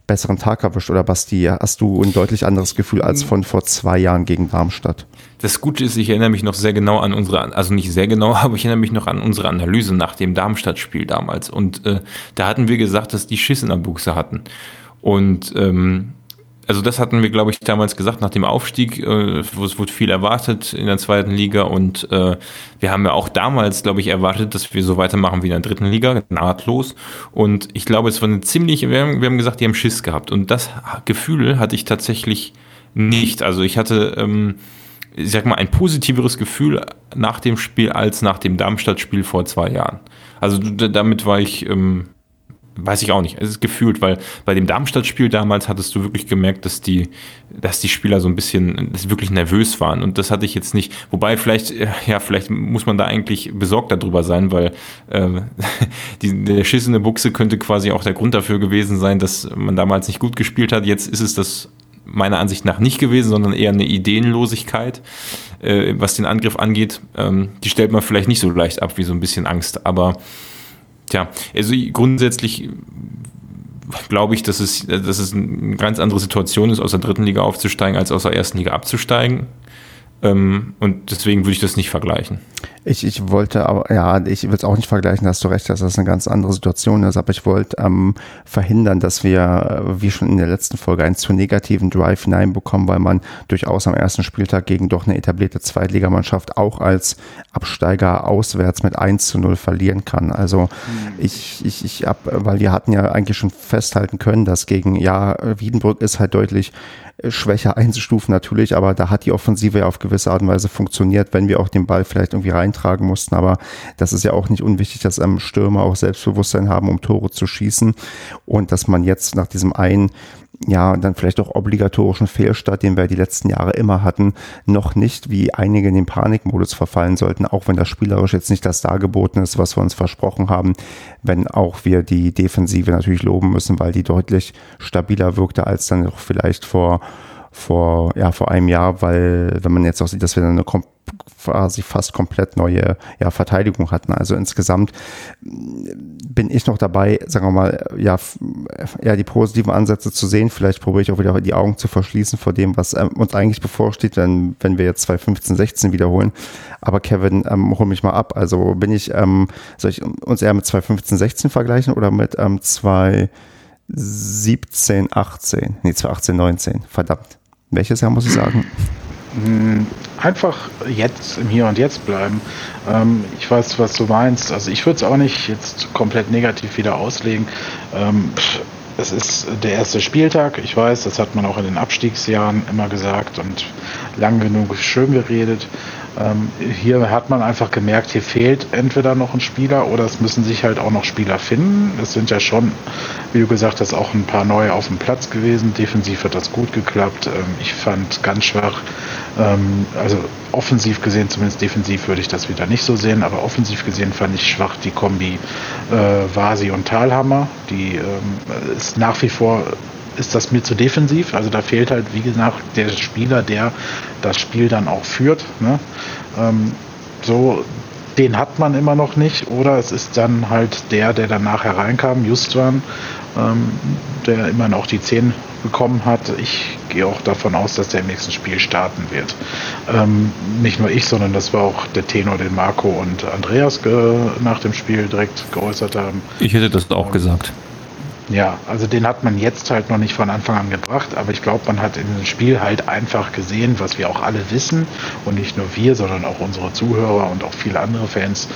besseren Tag erwischt oder Basti, hast du ein deutlich anderes Gefühl als von vor zwei Jahren gegen Darmstadt? Das Gute ist, ich erinnere mich noch sehr genau an unsere, also nicht sehr genau, [LAUGHS] aber ich erinnere mich noch an unsere Analyse nach dem Darmstadt-Spiel damals. Und äh, da hatten wir gesagt, dass die Schiss in der Buchse hatten. Und ähm, also das hatten wir, glaube ich, damals gesagt, nach dem Aufstieg, äh, es wurde viel erwartet in der zweiten Liga und äh, wir haben ja auch damals, glaube ich, erwartet, dass wir so weitermachen wie in der dritten Liga, nahtlos. Und ich glaube, es war eine ziemlich, wir haben, wir haben gesagt, die haben Schiss gehabt. Und das Gefühl hatte ich tatsächlich nicht. Also ich hatte, ähm, ich sag mal, ein positiveres Gefühl nach dem Spiel als nach dem Darmstadt-Spiel vor zwei Jahren. Also damit war ich ähm, weiß ich auch nicht. Es ist gefühlt, weil bei dem Darmstadt-Spiel damals hattest du wirklich gemerkt, dass die, dass die Spieler so ein bisschen dass wirklich nervös waren. Und das hatte ich jetzt nicht. Wobei vielleicht, ja, vielleicht muss man da eigentlich besorgt darüber sein, weil äh, [LAUGHS] die, der Schiss in der Buchse könnte quasi auch der Grund dafür gewesen sein, dass man damals nicht gut gespielt hat. Jetzt ist es das meiner Ansicht nach nicht gewesen, sondern eher eine Ideenlosigkeit, äh, was den Angriff angeht. Ähm, die stellt man vielleicht nicht so leicht ab wie so ein bisschen Angst. Aber Tja, also grundsätzlich glaube ich, dass es, dass es eine ganz andere Situation ist, aus der dritten Liga aufzusteigen, als aus der ersten Liga abzusteigen. Ähm, und deswegen würde ich das nicht vergleichen. Ich, ich wollte aber, ja, ich will es auch nicht vergleichen, da hast du recht, dass das eine ganz andere Situation ist, aber ich wollte ähm, verhindern, dass wir, äh, wie schon in der letzten Folge, einen zu negativen Drive hineinbekommen, weil man durchaus am ersten Spieltag gegen doch eine etablierte Zweitligamannschaft auch als Absteiger auswärts mit 1 zu 0 verlieren kann. Also mhm. ich, ich, ich hab, weil wir hatten ja eigentlich schon festhalten können, dass gegen, ja, Wiedenbrück ist halt deutlich schwächer einzustufen natürlich, aber da hat die Offensive ja auf gewisse Art und Weise funktioniert, wenn wir auch den Ball vielleicht irgendwie reintragen mussten. Aber das ist ja auch nicht unwichtig, dass ähm, Stürmer auch Selbstbewusstsein haben, um Tore zu schießen und dass man jetzt nach diesem einen ja, dann vielleicht auch obligatorischen Fehlstart, den wir die letzten Jahre immer hatten, noch nicht wie einige in den Panikmodus verfallen sollten, auch wenn das spielerisch jetzt nicht das dargeboten ist, was wir uns versprochen haben, wenn auch wir die Defensive natürlich loben müssen, weil die deutlich stabiler wirkte als dann auch vielleicht vor vor, ja, vor einem Jahr, weil wenn man jetzt auch sieht, dass wir eine quasi fast komplett neue ja, Verteidigung hatten. Also insgesamt bin ich noch dabei, sagen wir mal, ja, ja, die positiven Ansätze zu sehen. Vielleicht probiere ich auch wieder die Augen zu verschließen vor dem, was ähm, uns eigentlich bevorsteht, wenn, wenn wir jetzt 2015, 16 wiederholen. Aber Kevin, ähm, hol mich mal ab. Also bin ich, ähm, soll ich uns eher mit 2015, 16 vergleichen oder mit ähm, 2017, 18? Nee, 2018, 19. Verdammt. Welches Jahr muss ich sagen? Hm, einfach jetzt im Hier und Jetzt bleiben. Ähm, ich weiß, was du meinst. Also ich würde es auch nicht jetzt komplett negativ wieder auslegen. Ähm, es ist der erste Spieltag. Ich weiß, das hat man auch in den Abstiegsjahren immer gesagt und lang genug schön geredet. Ähm, hier hat man einfach gemerkt, hier fehlt entweder noch ein Spieler oder es müssen sich halt auch noch Spieler finden. Es sind ja schon, wie du gesagt hast, auch ein paar neue auf dem Platz gewesen. Defensiv hat das gut geklappt. Ähm, ich fand ganz schwach, ähm, also offensiv gesehen, zumindest defensiv würde ich das wieder nicht so sehen, aber offensiv gesehen fand ich schwach die Kombi äh, Vasi und Talhammer. Die ähm, ist nach wie vor ist das mir zu defensiv. Also da fehlt halt, wie gesagt, der Spieler, der das Spiel dann auch führt. Ne? Ähm, so, den hat man immer noch nicht. Oder es ist dann halt der, der dann nachher reinkam, Justwan, ähm, der immerhin auch die 10 bekommen hat. Ich gehe auch davon aus, dass der im nächsten Spiel starten wird. Ähm, nicht nur ich, sondern das war auch der Tenor, den Marco und Andreas nach dem Spiel direkt geäußert haben. Ich hätte das auch gesagt. Ja, also den hat man jetzt halt noch nicht von Anfang an gebracht, aber ich glaube, man hat in dem Spiel halt einfach gesehen, was wir auch alle wissen und nicht nur wir, sondern auch unsere Zuhörer und auch viele andere Fans,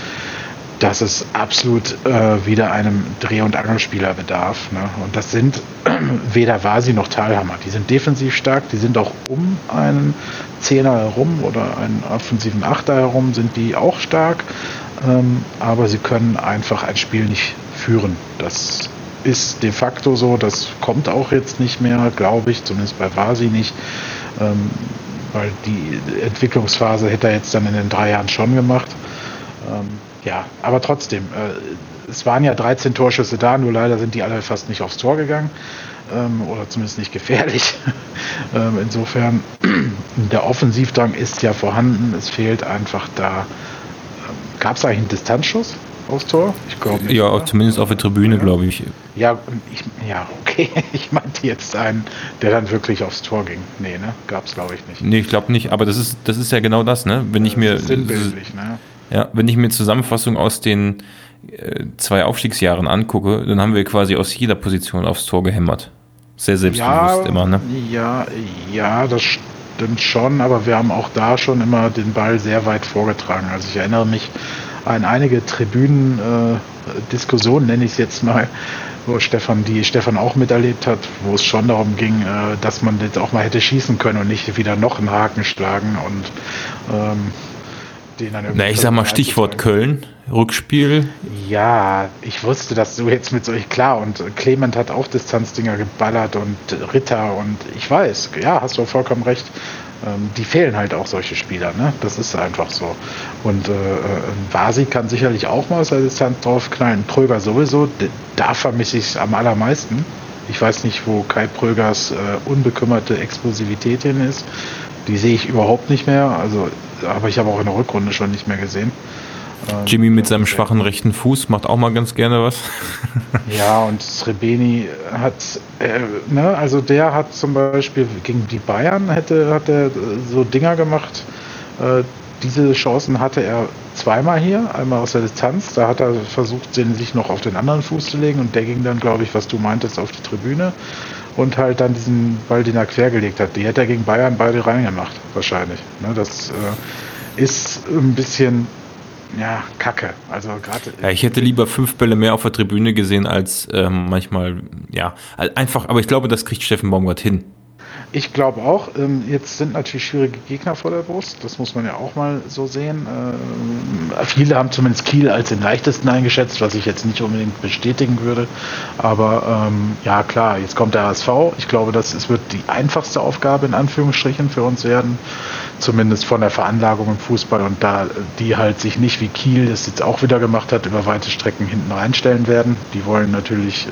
dass es absolut äh, wieder einem Dreh- und Angelspieler bedarf. Ne? Und das sind [CLEARS THROAT] weder Vasi noch Talhammer. Die sind defensiv stark, die sind auch um einen Zehner herum oder einen offensiven Achter herum sind die auch stark, ähm, aber sie können einfach ein Spiel nicht führen. Das ist de facto so, das kommt auch jetzt nicht mehr, glaube ich, zumindest bei Vasi nicht, ähm, weil die Entwicklungsphase hätte er jetzt dann in den drei Jahren schon gemacht. Ähm, ja, aber trotzdem, äh, es waren ja 13 Torschüsse da, nur leider sind die alle fast nicht aufs Tor gegangen ähm, oder zumindest nicht gefährlich. [LAUGHS] ähm, insofern, [CLEARS THROAT] der Offensivdrang ist ja vorhanden, es fehlt einfach da. Ähm, Gab es eigentlich einen Distanzschuss? Aufs Tor? Ich glaube nicht. Ja, oder? zumindest auf der Tribüne, glaube ich. Ja, ich, ja, okay. [LAUGHS] Ich meinte jetzt einen, der dann wirklich aufs Tor ging. Nee, ne? Gab es, glaube ich, nicht. Nee, ich glaube nicht, aber das ist, das ist ja genau das, ne? Wenn ich mir. sinnbildlich, ne? Ja, wenn ich mir Zusammenfassung aus den äh, zwei Aufstiegsjahren angucke, dann haben wir quasi aus jeder Position aufs Tor gehämmert. Sehr selbstbewusst ja, immer, ne? Ja, ja, das stimmt schon, aber wir haben auch da schon immer den Ball sehr weit vorgetragen. Also ich erinnere mich an einige Tribünen-Diskussionen, äh, nenne ich es jetzt mal, wo Stefan, die Stefan auch miterlebt hat, wo es schon darum ging, äh, dass man jetzt auch mal hätte schießen können und nicht wieder noch einen Haken schlagen und ähm, den dann irgendwie. Na, ich sag mal Stichwort Köln, Rückspiel. Ja, ich wusste, dass du jetzt mit solch klar und Clement hat auch Distanzdinger geballert und Ritter und ich weiß, ja, hast du vollkommen recht ähm, die fehlen halt auch solche Spieler. Ne? Das ist einfach so. Und äh, äh Vasi kann sicherlich auch mal aus der Distanz draufknallen. Pröger sowieso, da vermisse ich es am allermeisten. Ich weiß nicht, wo Kai Prögers äh, unbekümmerte Explosivität hin ist. Die sehe ich überhaupt nicht mehr. Also, aber ich habe auch in der Rückrunde schon nicht mehr gesehen. Jimmy mit seinem schwachen rechten Fuß macht auch mal ganz gerne was. [LAUGHS] ja, und Srebeni hat, äh, ne, also der hat zum Beispiel gegen die Bayern hätte, hat er so Dinger gemacht. Äh, diese Chancen hatte er zweimal hier, einmal aus der Distanz. Da hat er versucht, den sich noch auf den anderen Fuß zu legen und der ging dann, glaube ich, was du meintest, auf die Tribüne. Und halt dann diesen Ball, den er quergelegt hat. Die hätte er gegen Bayern beide reingemacht, wahrscheinlich. Ne, das äh, ist ein bisschen ja, kacke. Also gerade. Ja, ich hätte lieber fünf Bälle mehr auf der Tribüne gesehen als ähm, manchmal, ja, einfach, aber ich glaube, das kriegt Steffen Baumgart hin. Ich glaube auch. Ähm, jetzt sind natürlich schwierige Gegner vor der Brust. Das muss man ja auch mal so sehen. Äh, viele haben zumindest Kiel als den leichtesten eingeschätzt, was ich jetzt nicht unbedingt bestätigen würde. Aber ähm, ja, klar, jetzt kommt der HSV. Ich glaube, das es wird die einfachste Aufgabe in Anführungsstrichen für uns werden. Zumindest von der Veranlagung im Fußball. Und da die halt sich nicht wie Kiel das jetzt auch wieder gemacht hat, über weite Strecken hinten reinstellen werden. Die wollen natürlich, äh,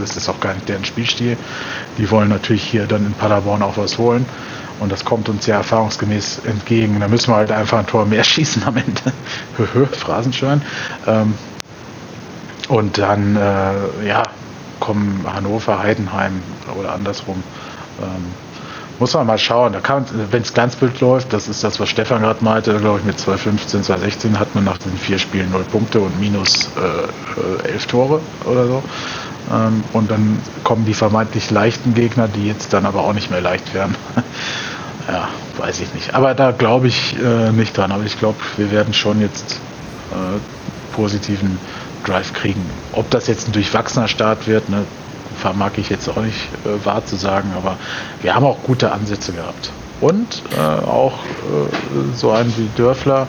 das ist auch gar nicht deren Spielstil, die wollen natürlich hier dann in Paderborn auch was holen. Und das kommt uns ja erfahrungsgemäß entgegen. Da müssen wir halt einfach ein Tor mehr [LAUGHS] schießen am Ende. [LAUGHS] Phrasenschwein. Ähm, und dann, äh, ja, kommen Hannover, Heidenheim oder andersrum. Muss man mal schauen. Wenn es Glanzbild läuft, das ist das, was Stefan gerade meinte, glaube ich, mit 2015, 2016 hat man nach den vier Spielen null Punkte und minus äh, elf Tore oder so. Ähm, und dann kommen die vermeintlich leichten Gegner, die jetzt dann aber auch nicht mehr leicht werden. [LAUGHS] ja, weiß ich nicht. Aber da glaube ich äh, nicht dran. Aber ich glaube, wir werden schon jetzt äh, positiven Drive kriegen. Ob das jetzt ein durchwachsener Start wird, ne, vermag ich jetzt auch nicht äh, wahr zu sagen, aber wir haben auch gute Ansätze gehabt. Und äh, auch äh, so einen wie Dörfler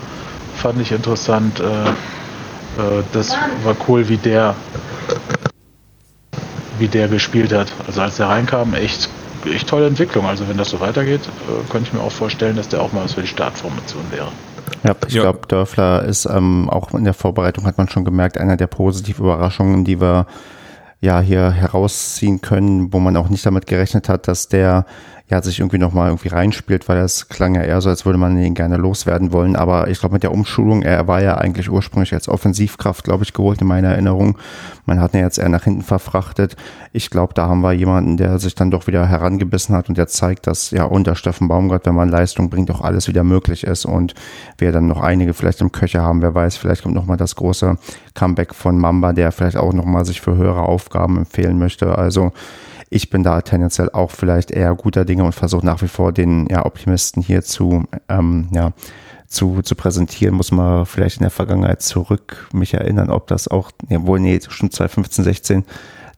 fand ich interessant. Äh, äh, das war cool, wie der wie der gespielt hat. Also als er reinkam, echt, echt tolle Entwicklung. Also wenn das so weitergeht, äh, könnte ich mir auch vorstellen, dass der auch mal was für die Startformation wäre. Ja, ich ja. glaube, Dörfler ist ähm, auch in der Vorbereitung hat man schon gemerkt, einer der positiven Überraschungen, die wir ja hier herausziehen können, wo man auch nicht damit gerechnet hat, dass der ja, sich irgendwie nochmal irgendwie reinspielt, weil das klang ja eher so, als würde man ihn gerne loswerden wollen. Aber ich glaube, mit der Umschulung, er war ja eigentlich ursprünglich als Offensivkraft, glaube ich, geholt in meiner Erinnerung. Man hat ihn jetzt eher nach hinten verfrachtet. Ich glaube, da haben wir jemanden, der sich dann doch wieder herangebissen hat und der zeigt, dass ja unter Steffen Baumgart, wenn man Leistung bringt, auch alles wieder möglich ist und wir dann noch einige vielleicht im Köcher haben, wer weiß, vielleicht kommt nochmal das große Comeback von Mamba, der vielleicht auch nochmal sich für höhere Aufgaben empfehlen möchte. Also ich bin da tendenziell auch vielleicht eher guter Dinge und versuche nach wie vor den ja, Optimisten hier zu, ähm, ja, zu, zu präsentieren, muss man vielleicht in der Vergangenheit zurück mich erinnern, ob das auch, ja, wohl, nee, schon 2015, 16,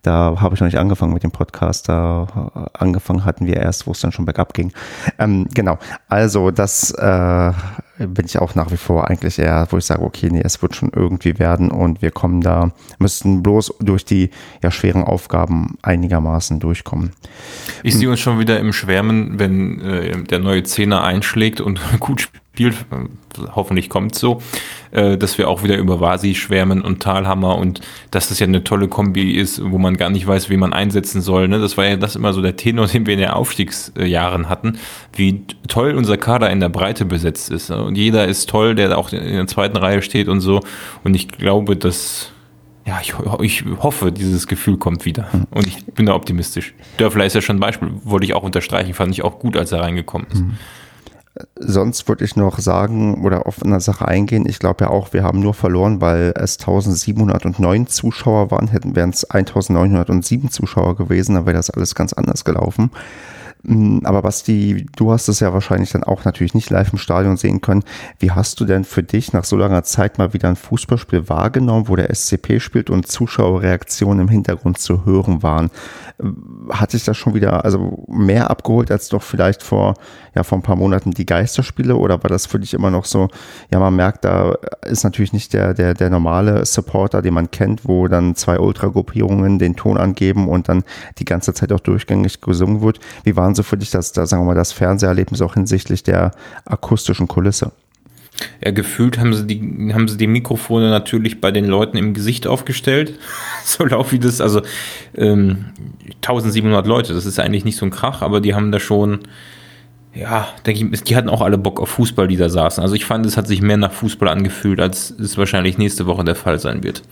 da habe ich noch nicht angefangen mit dem Podcast. Da angefangen hatten wir erst, wo es dann schon bergab ging. Ähm, genau. Also das äh, bin ich auch nach wie vor eigentlich eher, wo ich sage, okay, nee, es wird schon irgendwie werden und wir kommen da, müssten bloß durch die ja, schweren Aufgaben einigermaßen durchkommen. Ich sehe uns schon wieder im Schwärmen, wenn äh, der neue Zehner einschlägt und [LAUGHS] gut spielt spielt, hoffentlich kommt so, äh, dass wir auch wieder über Vasi schwärmen und Talhammer und dass das ja eine tolle Kombi ist, wo man gar nicht weiß, wie man einsetzen soll. Ne? Das war ja das immer so der Tenor, [LAUGHS] den wir in den Aufstiegsjahren hatten, wie toll unser Kader in der Breite besetzt ist. Und jeder ist toll, der auch in der zweiten Reihe steht und so. Und ich glaube, dass ja, ich, ich, hoffe, dieses Gefühl kommt wieder. Und ich bin da optimistisch. Dörfler ist ja schon ein Beispiel, wollte ich auch unterstreichen, fand ich auch gut, als er reingekommen ist. Mhm. Sonst würde ich noch sagen oder auf eine Sache eingehen. Ich glaube ja auch, wir haben nur verloren, weil es 1709 Zuschauer waren. Hätten wären es 1907 Zuschauer gewesen, dann wäre das alles ganz anders gelaufen. Mm, aber Basti, du hast es ja wahrscheinlich dann auch natürlich nicht live im Stadion sehen können. Wie hast du denn für dich nach so langer Zeit mal wieder ein Fußballspiel wahrgenommen, wo der SCP spielt und Zuschauerreaktionen im Hintergrund zu hören waren? Hat sich das schon wieder also mehr abgeholt als doch vielleicht vor, ja, vor ein paar Monaten die Geisterspiele oder war das für dich immer noch so, ja, man merkt, da ist natürlich nicht der, der, der normale Supporter, den man kennt, wo dann zwei Ultragruppierungen den Ton angeben und dann die ganze Zeit auch durchgängig gesungen wird. Wie war waren so für dich das, da sagen wir mal, das Fernseherlebnis auch hinsichtlich der akustischen Kulisse? Ja, gefühlt haben sie die, haben sie die Mikrofone natürlich bei den Leuten im Gesicht aufgestellt. [LAUGHS] so laut wie das, also ähm, 1700 Leute, das ist eigentlich nicht so ein Krach, aber die haben da schon, ja, denke ich, die hatten auch alle Bock auf Fußball, die da saßen. Also ich fand, es hat sich mehr nach Fußball angefühlt, als es wahrscheinlich nächste Woche der Fall sein wird.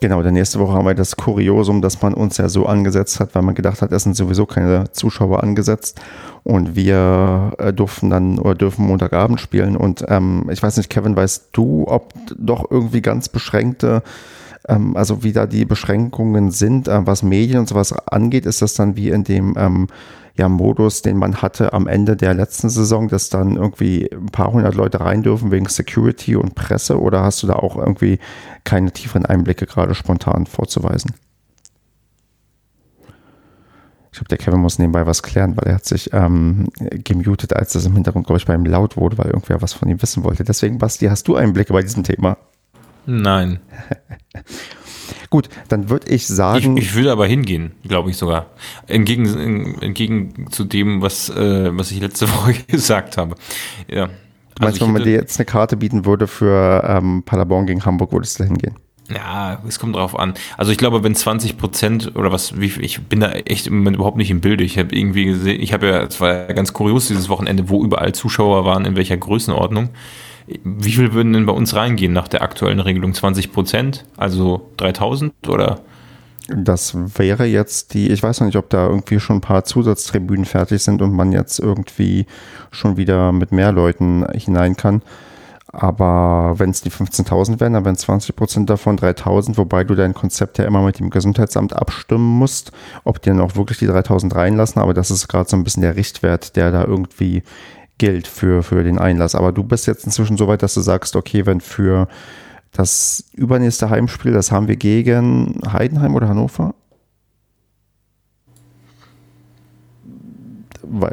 Genau, denn nächste Woche haben wir das Kuriosum, dass man uns ja so angesetzt hat, weil man gedacht hat, es sind sowieso keine Zuschauer angesetzt. Und wir äh, durften dann oder dürfen Montagabend spielen. Und ähm, ich weiß nicht, Kevin, weißt du, ob doch irgendwie ganz beschränkte ähm, also wie da die Beschränkungen sind, äh, was Medien und sowas angeht, ist das dann wie in dem ähm, ja, Modus, den man hatte am Ende der letzten Saison, dass dann irgendwie ein paar hundert Leute rein dürfen wegen Security und Presse oder hast du da auch irgendwie keine tieferen Einblicke gerade spontan vorzuweisen? glaube, der Kevin muss nebenbei was klären, weil er hat sich ähm, gemutet, als das im Hintergrund, glaube ich, bei ihm laut wurde, weil irgendwer was von ihm wissen wollte. Deswegen, Basti, hast du Einblicke bei diesem Thema? Nein. [LAUGHS] Gut, dann würde ich sagen. Ich, ich würde aber hingehen, glaube ich sogar. Entgegen, entgegen zu dem, was, äh, was ich letzte [LAUGHS] Woche gesagt habe. Ja. Also Meinst du, wenn man dir jetzt eine Karte bieten würde für ähm, Paderborn gegen Hamburg, würdest du da hingehen? Ja, es kommt drauf an. Also ich glaube, wenn 20 Prozent oder was, wie, ich bin da echt im Moment überhaupt nicht im Bilde. Ich habe irgendwie gesehen, ich habe ja, es war ja ganz kurios dieses Wochenende, wo überall Zuschauer waren, in welcher Größenordnung. Wie viel würden denn bei uns reingehen nach der aktuellen Regelung? 20 Prozent? Also 3000 oder? Das wäre jetzt die, ich weiß noch nicht, ob da irgendwie schon ein paar Zusatztribünen fertig sind und man jetzt irgendwie schon wieder mit mehr Leuten hinein kann. Aber wenn es die 15.000 wären, dann wären 20 Prozent davon 3.000, wobei du dein Konzept ja immer mit dem Gesundheitsamt abstimmen musst, ob die dann auch wirklich die 3.000 reinlassen. Aber das ist gerade so ein bisschen der Richtwert, der da irgendwie gilt für, für den Einlass. Aber du bist jetzt inzwischen so weit, dass du sagst, okay, wenn für das übernächste Heimspiel, das haben wir gegen Heidenheim oder Hannover?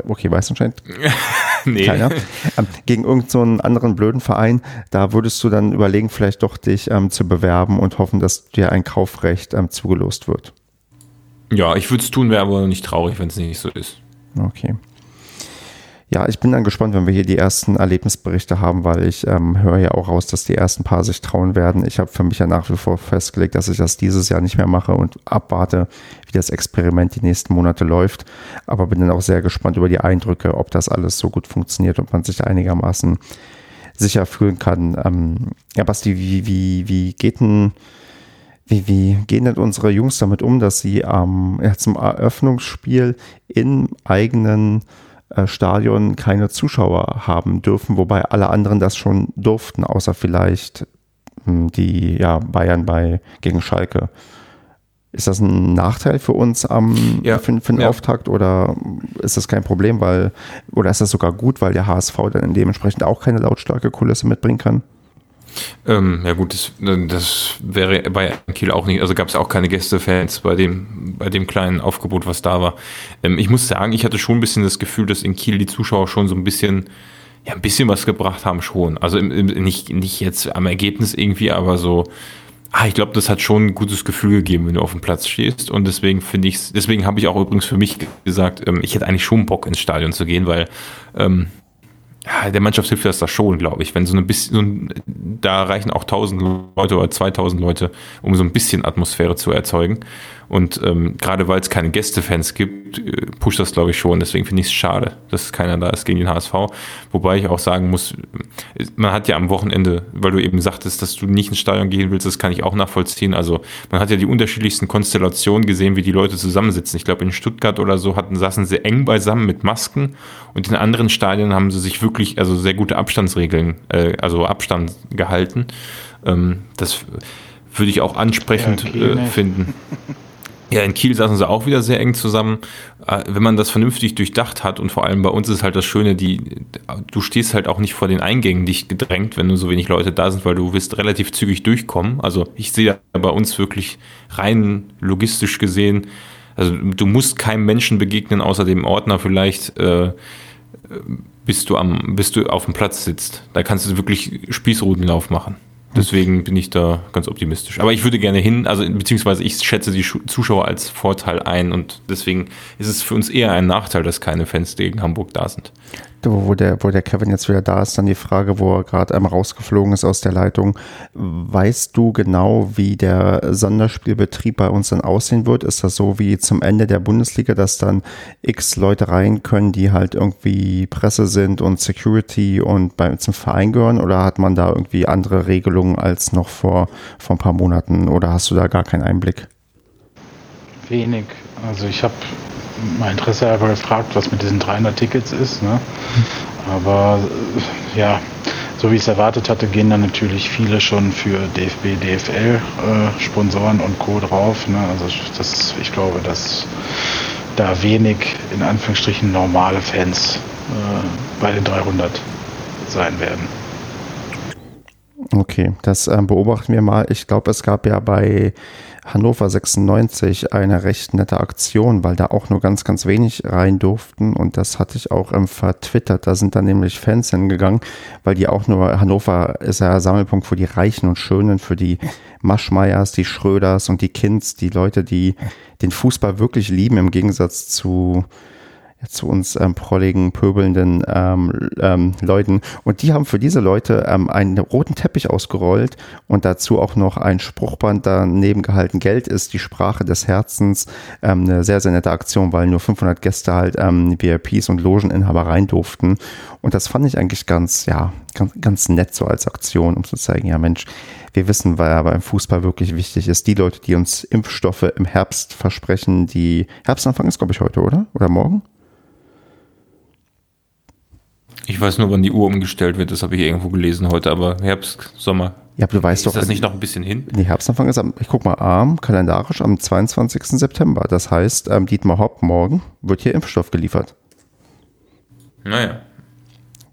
Okay, weiß anscheinend [LAUGHS] nee. keiner. Ähm, gegen irgendeinen so anderen blöden Verein, da würdest du dann überlegen, vielleicht doch dich ähm, zu bewerben und hoffen, dass dir ein Kaufrecht ähm, zugelost wird. Ja, ich würde es tun, wäre aber nicht traurig, wenn es nicht so ist. Okay. Ja, ich bin dann gespannt, wenn wir hier die ersten Erlebnisberichte haben, weil ich ähm, höre ja auch raus, dass die ersten paar sich trauen werden. Ich habe für mich ja nach wie vor festgelegt, dass ich das dieses Jahr nicht mehr mache und abwarte, wie das Experiment die nächsten Monate läuft. Aber bin dann auch sehr gespannt über die Eindrücke, ob das alles so gut funktioniert und man sich einigermaßen sicher fühlen kann. Ähm, ja, Basti, wie, wie, wie geht denn wie, wie gehen denn unsere Jungs damit um, dass sie ähm, ja, zum Eröffnungsspiel in eigenen Stadion keine Zuschauer haben dürfen, wobei alle anderen das schon durften, außer vielleicht hm, die ja, Bayern bei gegen Schalke. Ist das ein Nachteil für uns am ja, für, für den ja. Auftakt oder ist das kein Problem, weil oder ist das sogar gut, weil der HSV dann dementsprechend auch keine lautstarke Kulisse mitbringen kann? Ähm, ja gut, das, das, wäre bei Kiel auch nicht, also gab es auch keine Gästefans bei dem, bei dem kleinen Aufgebot, was da war. Ähm, ich muss sagen, ich hatte schon ein bisschen das Gefühl, dass in Kiel die Zuschauer schon so ein bisschen, ja, ein bisschen was gebracht haben schon. Also im, im, nicht, nicht jetzt am Ergebnis irgendwie, aber so, ah, ich glaube, das hat schon ein gutes Gefühl gegeben, wenn du auf dem Platz stehst. Und deswegen finde ich deswegen habe ich auch übrigens für mich gesagt, ähm, ich hätte eigentlich schon Bock ins Stadion zu gehen, weil ähm, ja, der Mannschaft hilft das da schon, glaube ich. Wenn so ein bisschen, so ein, da reichen auch 1000 Leute oder 2000 Leute, um so ein bisschen Atmosphäre zu erzeugen. Und ähm, gerade weil es keine Gästefans gibt, äh, pusht das, glaube ich, schon. Deswegen finde ich es schade, dass keiner da ist gegen den HSV. Wobei ich auch sagen muss, man hat ja am Wochenende, weil du eben sagtest, dass du nicht ins Stadion gehen willst, das kann ich auch nachvollziehen. Also man hat ja die unterschiedlichsten Konstellationen gesehen, wie die Leute zusammensitzen. Ich glaube, in Stuttgart oder so hatten, saßen sie eng beisammen mit Masken und in anderen Stadien haben sie sich wirklich, also sehr gute Abstandsregeln, äh, also Abstand gehalten. Ähm, das würde ich auch ansprechend ja, äh, finden. [LAUGHS] Ja, in Kiel saßen sie auch wieder sehr eng zusammen. Äh, wenn man das vernünftig durchdacht hat und vor allem bei uns ist halt das Schöne, die, du stehst halt auch nicht vor den Eingängen dicht gedrängt, wenn nur so wenig Leute da sind, weil du wirst relativ zügig durchkommen. Also ich sehe bei uns wirklich rein logistisch gesehen, also du musst keinem Menschen begegnen, außer dem Ordner vielleicht, äh, bis du am, bis du auf dem Platz sitzt. Da kannst du wirklich Spießrutenlauf machen. Deswegen bin ich da ganz optimistisch. Aber ich würde gerne hin, also beziehungsweise ich schätze die Zuschauer als Vorteil ein und deswegen ist es für uns eher ein Nachteil, dass keine Fans gegen Hamburg da sind wo der, wo der Kevin jetzt wieder da ist, dann die Frage, wo er gerade einmal rausgeflogen ist aus der Leitung. Weißt du genau, wie der Sonderspielbetrieb bei uns dann aussehen wird? Ist das so wie zum Ende der Bundesliga, dass dann x Leute rein können, die halt irgendwie Presse sind und Security und bei, zum Verein gehören? Oder hat man da irgendwie andere Regelungen als noch vor, vor ein paar Monaten? Oder hast du da gar keinen Einblick? Wenig. Also ich habe mein Interesse einfach gefragt, was mit diesen 300 Tickets ist. Ne? Aber äh, ja, so wie ich es erwartet hatte, gehen dann natürlich viele schon für DFB, DFL äh, Sponsoren und Co. drauf. Ne? Also das, ich glaube, dass da wenig in Anführungsstrichen normale Fans äh, bei den 300 sein werden. Okay, das ähm, beobachten wir mal. Ich glaube, es gab ja bei Hannover 96 eine recht nette Aktion, weil da auch nur ganz, ganz wenig rein durften. Und das hatte ich auch ähm, vertwittert. Da sind dann nämlich Fans hingegangen, weil die auch nur, Hannover ist ja Sammelpunkt für die Reichen und Schönen, für die Maschmeyers, die Schröders und die Kinds, die Leute, die den Fußball wirklich lieben, im Gegensatz zu zu uns ähm, prolligen, pöbelnden ähm, ähm, Leuten. Und die haben für diese Leute ähm, einen roten Teppich ausgerollt und dazu auch noch ein Spruchband daneben gehalten. Geld ist die Sprache des Herzens. Ähm, eine sehr, sehr nette Aktion, weil nur 500 Gäste halt ähm, VIPs und Logeninhaber rein durften. Und das fand ich eigentlich ganz, ja, ganz, ganz nett so als Aktion, um zu zeigen, ja Mensch, wir wissen, weil aber im Fußball wirklich wichtig ist, die Leute, die uns Impfstoffe im Herbst versprechen, die Herbstanfang ist, glaube ich, heute, oder? Oder morgen? Ich weiß nur, wann die Uhr umgestellt wird, das habe ich irgendwo gelesen heute, aber Herbst, Sommer. Ja, aber du weißt ist doch. das nicht noch ein bisschen hin? Nee, Herbstanfang ist am, ich guck mal, am, kalendarisch am 22. September. Das heißt, ähm, Dietmar Hopp, morgen wird hier Impfstoff geliefert. Naja.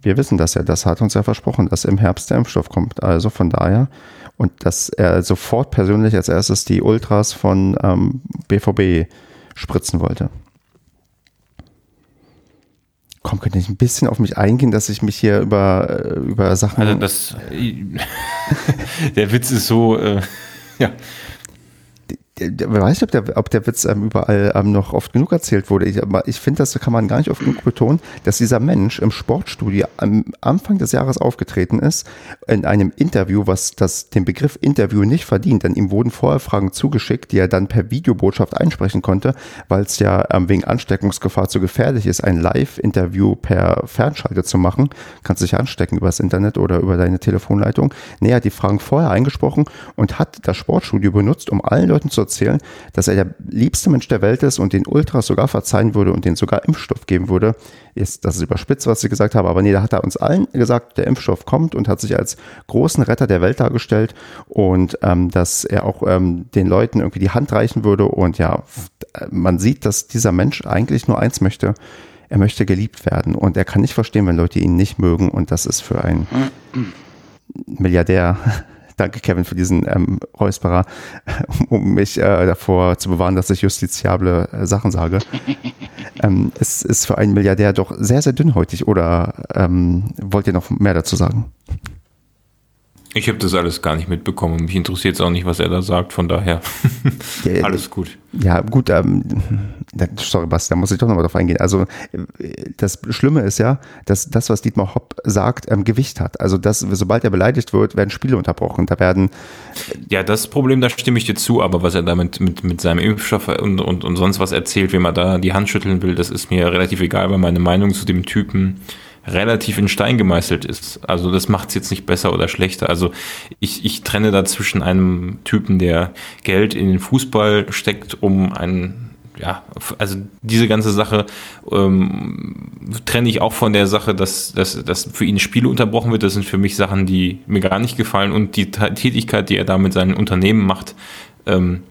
Wir wissen das ja, das hat uns ja versprochen, dass im Herbst der Impfstoff kommt. Also von daher, und dass er sofort persönlich als erstes die Ultras von ähm, BVB spritzen wollte. Komm, könnte ich ein bisschen auf mich eingehen, dass ich mich hier über, äh, über Sachen. Also das, [LAUGHS] der Witz ist so, äh, [LAUGHS] ja, wer weiß nicht, ob der, ob der Witz ähm, überall ähm, noch oft genug erzählt wurde. Ich, ich finde, das kann man gar nicht oft genug betonen, dass dieser Mensch im Sportstudio am Anfang des Jahres aufgetreten ist, in einem Interview, was das, den Begriff Interview nicht verdient, denn ihm wurden vorher Fragen zugeschickt, die er dann per Videobotschaft einsprechen konnte, weil es ja ähm, wegen Ansteckungsgefahr zu gefährlich ist, ein Live-Interview per Fernschalte zu machen. Kannst dich anstecken übers Internet oder über deine Telefonleitung. Nee, er hat die Fragen vorher eingesprochen und hat das Sportstudio benutzt, um allen Leuten zu erzählen, dass er der liebste Mensch der Welt ist und den Ultras sogar verzeihen würde und denen sogar Impfstoff geben würde. Ist, das ist überspitzt, was ich gesagt habe, aber nee, da hat er uns allen gesagt, der Impfstoff kommt und hat sich als großen Retter der Welt dargestellt und ähm, dass er auch ähm, den Leuten irgendwie die Hand reichen würde und ja, man sieht, dass dieser Mensch eigentlich nur eins möchte, er möchte geliebt werden und er kann nicht verstehen, wenn Leute ihn nicht mögen und das ist für einen Milliardär Danke, Kevin, für diesen ähm, Räusperer, [LAUGHS] um mich äh, davor zu bewahren, dass ich justiziable äh, Sachen sage. [LAUGHS] ähm, es ist für einen Milliardär doch sehr, sehr dünnhäutig. Oder ähm, wollt ihr noch mehr dazu sagen? Ich habe das alles gar nicht mitbekommen. Mich interessiert es auch nicht, was er da sagt. Von daher [LAUGHS] ja, alles gut. Ja, gut. Ähm, sorry, Bas, da muss ich doch nochmal drauf eingehen. Also das Schlimme ist ja, dass das, was Dietmar Hopp sagt, ähm, Gewicht hat. Also dass, sobald er beleidigt wird, werden Spiele unterbrochen. Da werden ja, das Problem, da stimme ich dir zu. Aber was er damit mit, mit seinem Impfstoff und, und, und sonst was erzählt, wie man da die Hand schütteln will, das ist mir relativ egal, weil meine Meinung zu dem Typen relativ in Stein gemeißelt ist. Also das macht es jetzt nicht besser oder schlechter. Also ich, ich trenne da zwischen einem Typen, der Geld in den Fußball steckt, um einen ja, also diese ganze Sache ähm, trenne ich auch von der Sache, dass, dass, dass für ihn Spiele unterbrochen wird. Das sind für mich Sachen, die mir gar nicht gefallen. Und die Tätigkeit, die er da mit seinen Unternehmen macht, ähm,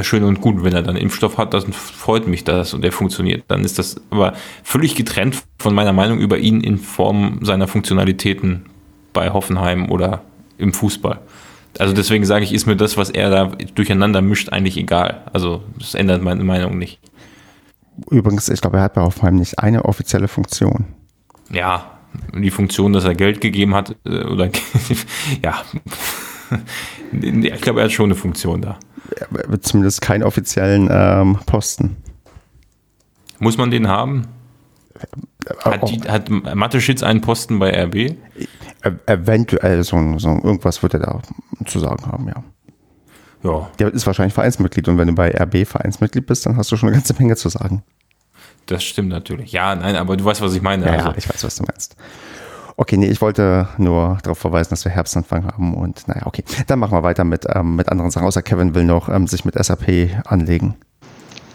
schön und gut. Wenn er dann Impfstoff hat, dann freut mich das und er funktioniert. Dann ist das aber völlig getrennt von meiner Meinung über ihn in Form seiner Funktionalitäten bei Hoffenheim oder im Fußball. Also deswegen sage ich, ist mir das, was er da durcheinander mischt, eigentlich egal. Also das ändert meine Meinung nicht. Übrigens, ich glaube, er hat bei Hoffenheim nicht eine offizielle Funktion. Ja, die Funktion, dass er Geld gegeben hat, äh, oder [LAUGHS] ja, [LAUGHS] ich glaube, er hat schon eine Funktion da zumindest keinen offiziellen ähm, Posten. Muss man den haben? Hat, die, hat Mateschitz einen Posten bei RB? Eventuell, so, so irgendwas wird er da zu sagen haben, ja. Ja. Der ist wahrscheinlich Vereinsmitglied und wenn du bei RB Vereinsmitglied bist, dann hast du schon eine ganze Menge zu sagen. Das stimmt natürlich. Ja, nein, aber du weißt, was ich meine. Ja, also. ja ich weiß, was du meinst. Okay, nee, ich wollte nur darauf verweisen, dass wir Herbstanfang haben und naja, okay. Dann machen wir weiter mit, ähm, mit anderen Sachen. Außer Kevin will noch ähm, sich mit SAP anlegen.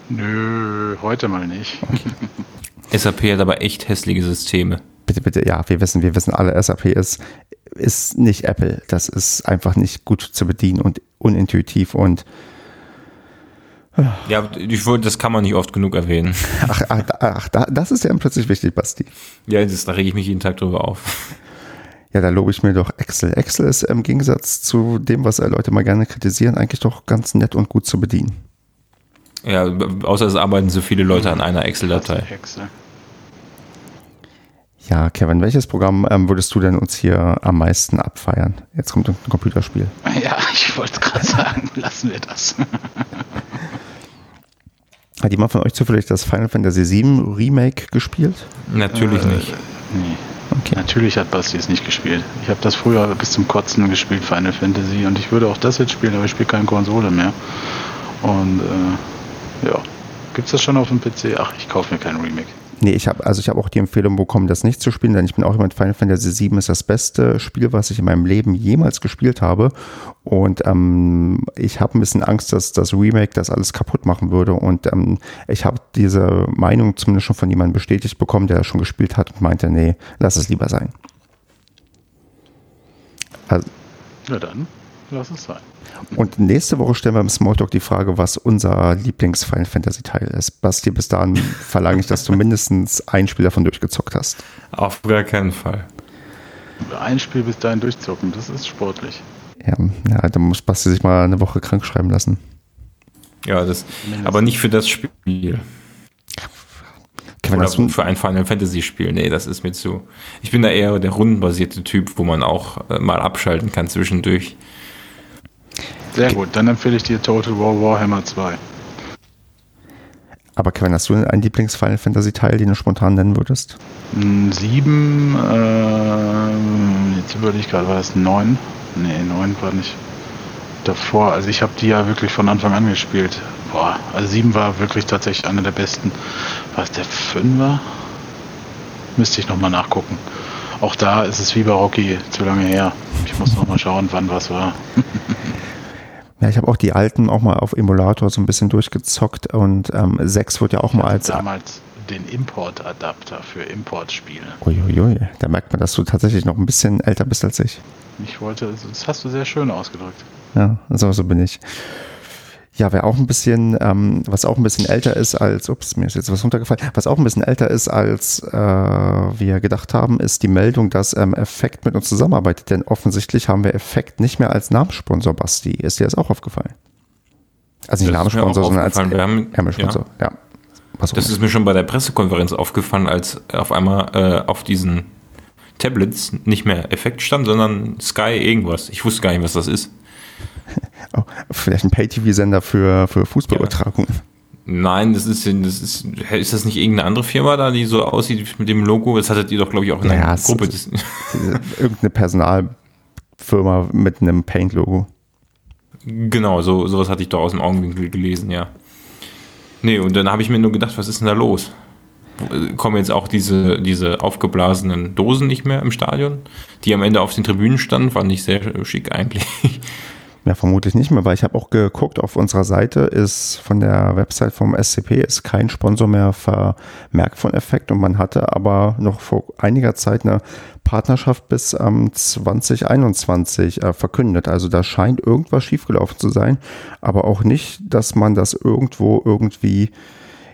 Nö, heute mal nicht. Okay. [LAUGHS] SAP hat aber echt hässliche Systeme. Bitte, bitte, ja, wir wissen, wir wissen alle, SAP ist, ist nicht Apple. Das ist einfach nicht gut zu bedienen und unintuitiv und ja, ich wollte, das kann man nicht oft genug erwähnen. [LAUGHS] Ach, ach, ach das ist ja plötzlich wichtig, Basti. Ja, das, da rege ich mich jeden Tag drüber auf. Ja, da lobe ich mir doch Excel. Excel ist im Gegensatz zu dem, was Leute mal gerne kritisieren, eigentlich doch ganz nett und gut zu bedienen. Ja, außer es arbeiten so viele Leute an einer Excel-Datei. Excel. Ja, Kevin, welches Programm ähm, würdest du denn uns hier am meisten abfeiern? Jetzt kommt ein Computerspiel. [LAUGHS] Ja, ich wollte gerade sagen, lassen wir das. [LAUGHS] Hat jemand von euch zufällig das Final Fantasy VII Remake gespielt? Natürlich Äh, nicht. Nee. Okay. Natürlich hat Basti es nicht gespielt. Ich habe das früher bis zum Kotzen gespielt, Final Fantasy, und ich würde auch das jetzt spielen, aber ich spiele keine Konsole mehr. Und äh, ja, gibt's das schon auf dem PC? Ach, ich kaufe mir kein Remake. Nee, ich habe also ich auch die Empfehlung bekommen, das nicht zu spielen, denn ich bin auch jemand, Final Fantasy VII ist das beste Spiel, was ich in meinem Leben jemals gespielt habe. Und ähm, ich habe ein bisschen Angst, dass das Remake das alles kaputt machen würde. Und ähm, ich habe diese Meinung zumindest schon von jemandem bestätigt bekommen, der das schon gespielt hat und meinte, nee, lass es lieber sein. Also, Na dann, lass es sein. Und nächste Woche stellen wir im Smalltalk die Frage, was unser Lieblings-Final Fantasy-Teil ist. Basti, bis dahin [LAUGHS] verlange ich, dass du mindestens ein Spiel davon durchgezockt hast. Auf gar keinen Fall. Ein Spiel bis dahin durchzocken, das ist sportlich. Ja, ja, da muss Basti sich mal eine Woche krank schreiben lassen. Ja, das, aber nicht für das Spiel. Kevin, Oder für ein Final Fantasy Spiel. Nee, das ist mir zu. Ich bin da eher der rundenbasierte Typ, wo man auch äh, mal abschalten kann zwischendurch. Sehr gut, dann empfehle ich dir Total War Warhammer 2. aber Kevin, hast du einen Lieblings-Final Fantasy-Teil, den du spontan nennen würdest? Mm, Sieben, äh, jetzt überlege ich gerade, war das neun? Nee, neun war nicht davor. Also ich habe die ja wirklich von Anfang an gespielt. Boah, also sieben war wirklich tatsächlich einer der besten. War es der Fünfer? Müsste ich nochmal nachgucken. Auch da ist es wie bei Rocky zu lange her. Ich muss nochmal schauen, wann was war. [LAUGHS] Ja, ich habe auch die alten auch mal auf Emulator so ein bisschen durchgezockt und ähm, 6 wird ja auch mal als. damals den Import-Adapter für Importspiele. Uiuiui, da merkt man, dass du tatsächlich noch ein bisschen älter bist als ich. Ich wollte, das hast du sehr schön ausgedrückt. Ja, so, so bin ich. Ja, wer auch ein bisschen, ähm, was auch ein bisschen älter ist als, ups, mir ist jetzt was runtergefallen, was auch ein bisschen älter ist als äh, wir gedacht haben, ist die Meldung, dass ähm, Effekt mit uns zusammenarbeitet. Denn offensichtlich haben wir Effekt nicht mehr als Namenssponsor, Basti. Ist dir das auch aufgefallen? Also nicht Namenssponsor, sondern als aufgefallen. Wir haben- Ärmelsponsor. Ja. Auch Das ist mir schon bei der Pressekonferenz aufgefallen, als auf einmal äh, auf diesen Tablets nicht mehr Effekt stand, sondern Sky irgendwas. Ich wusste gar nicht, was das ist. [LAUGHS] oh, vielleicht ein Pay-TV-Sender für, für Fußballübertragung. Nein, das ist, das ist, ist das nicht irgendeine andere Firma da, die so aussieht mit dem Logo? Das hattet ihr doch, glaube ich, auch in Ja, einer es- Gruppe. Diese- Irgendeine Personalfirma mit einem Paint-Logo. genau, so, sowas hatte ich doch aus dem Augenwinkel gelesen, ja. Nee, und dann habe ich mir nur gedacht, was ist denn da los? Kommen jetzt auch diese, diese aufgeblasenen Dosen nicht mehr im Stadion, die am Ende auf den Tribünen standen, fand ich sehr schick eigentlich. Ja, vermutlich nicht mehr, weil ich habe auch geguckt, auf unserer Seite ist von der Website vom SCP ist kein Sponsor mehr vermerkt von Effekt und man hatte aber noch vor einiger Zeit eine Partnerschaft bis ähm, 2021 äh, verkündet. Also da scheint irgendwas schiefgelaufen zu sein, aber auch nicht, dass man das irgendwo irgendwie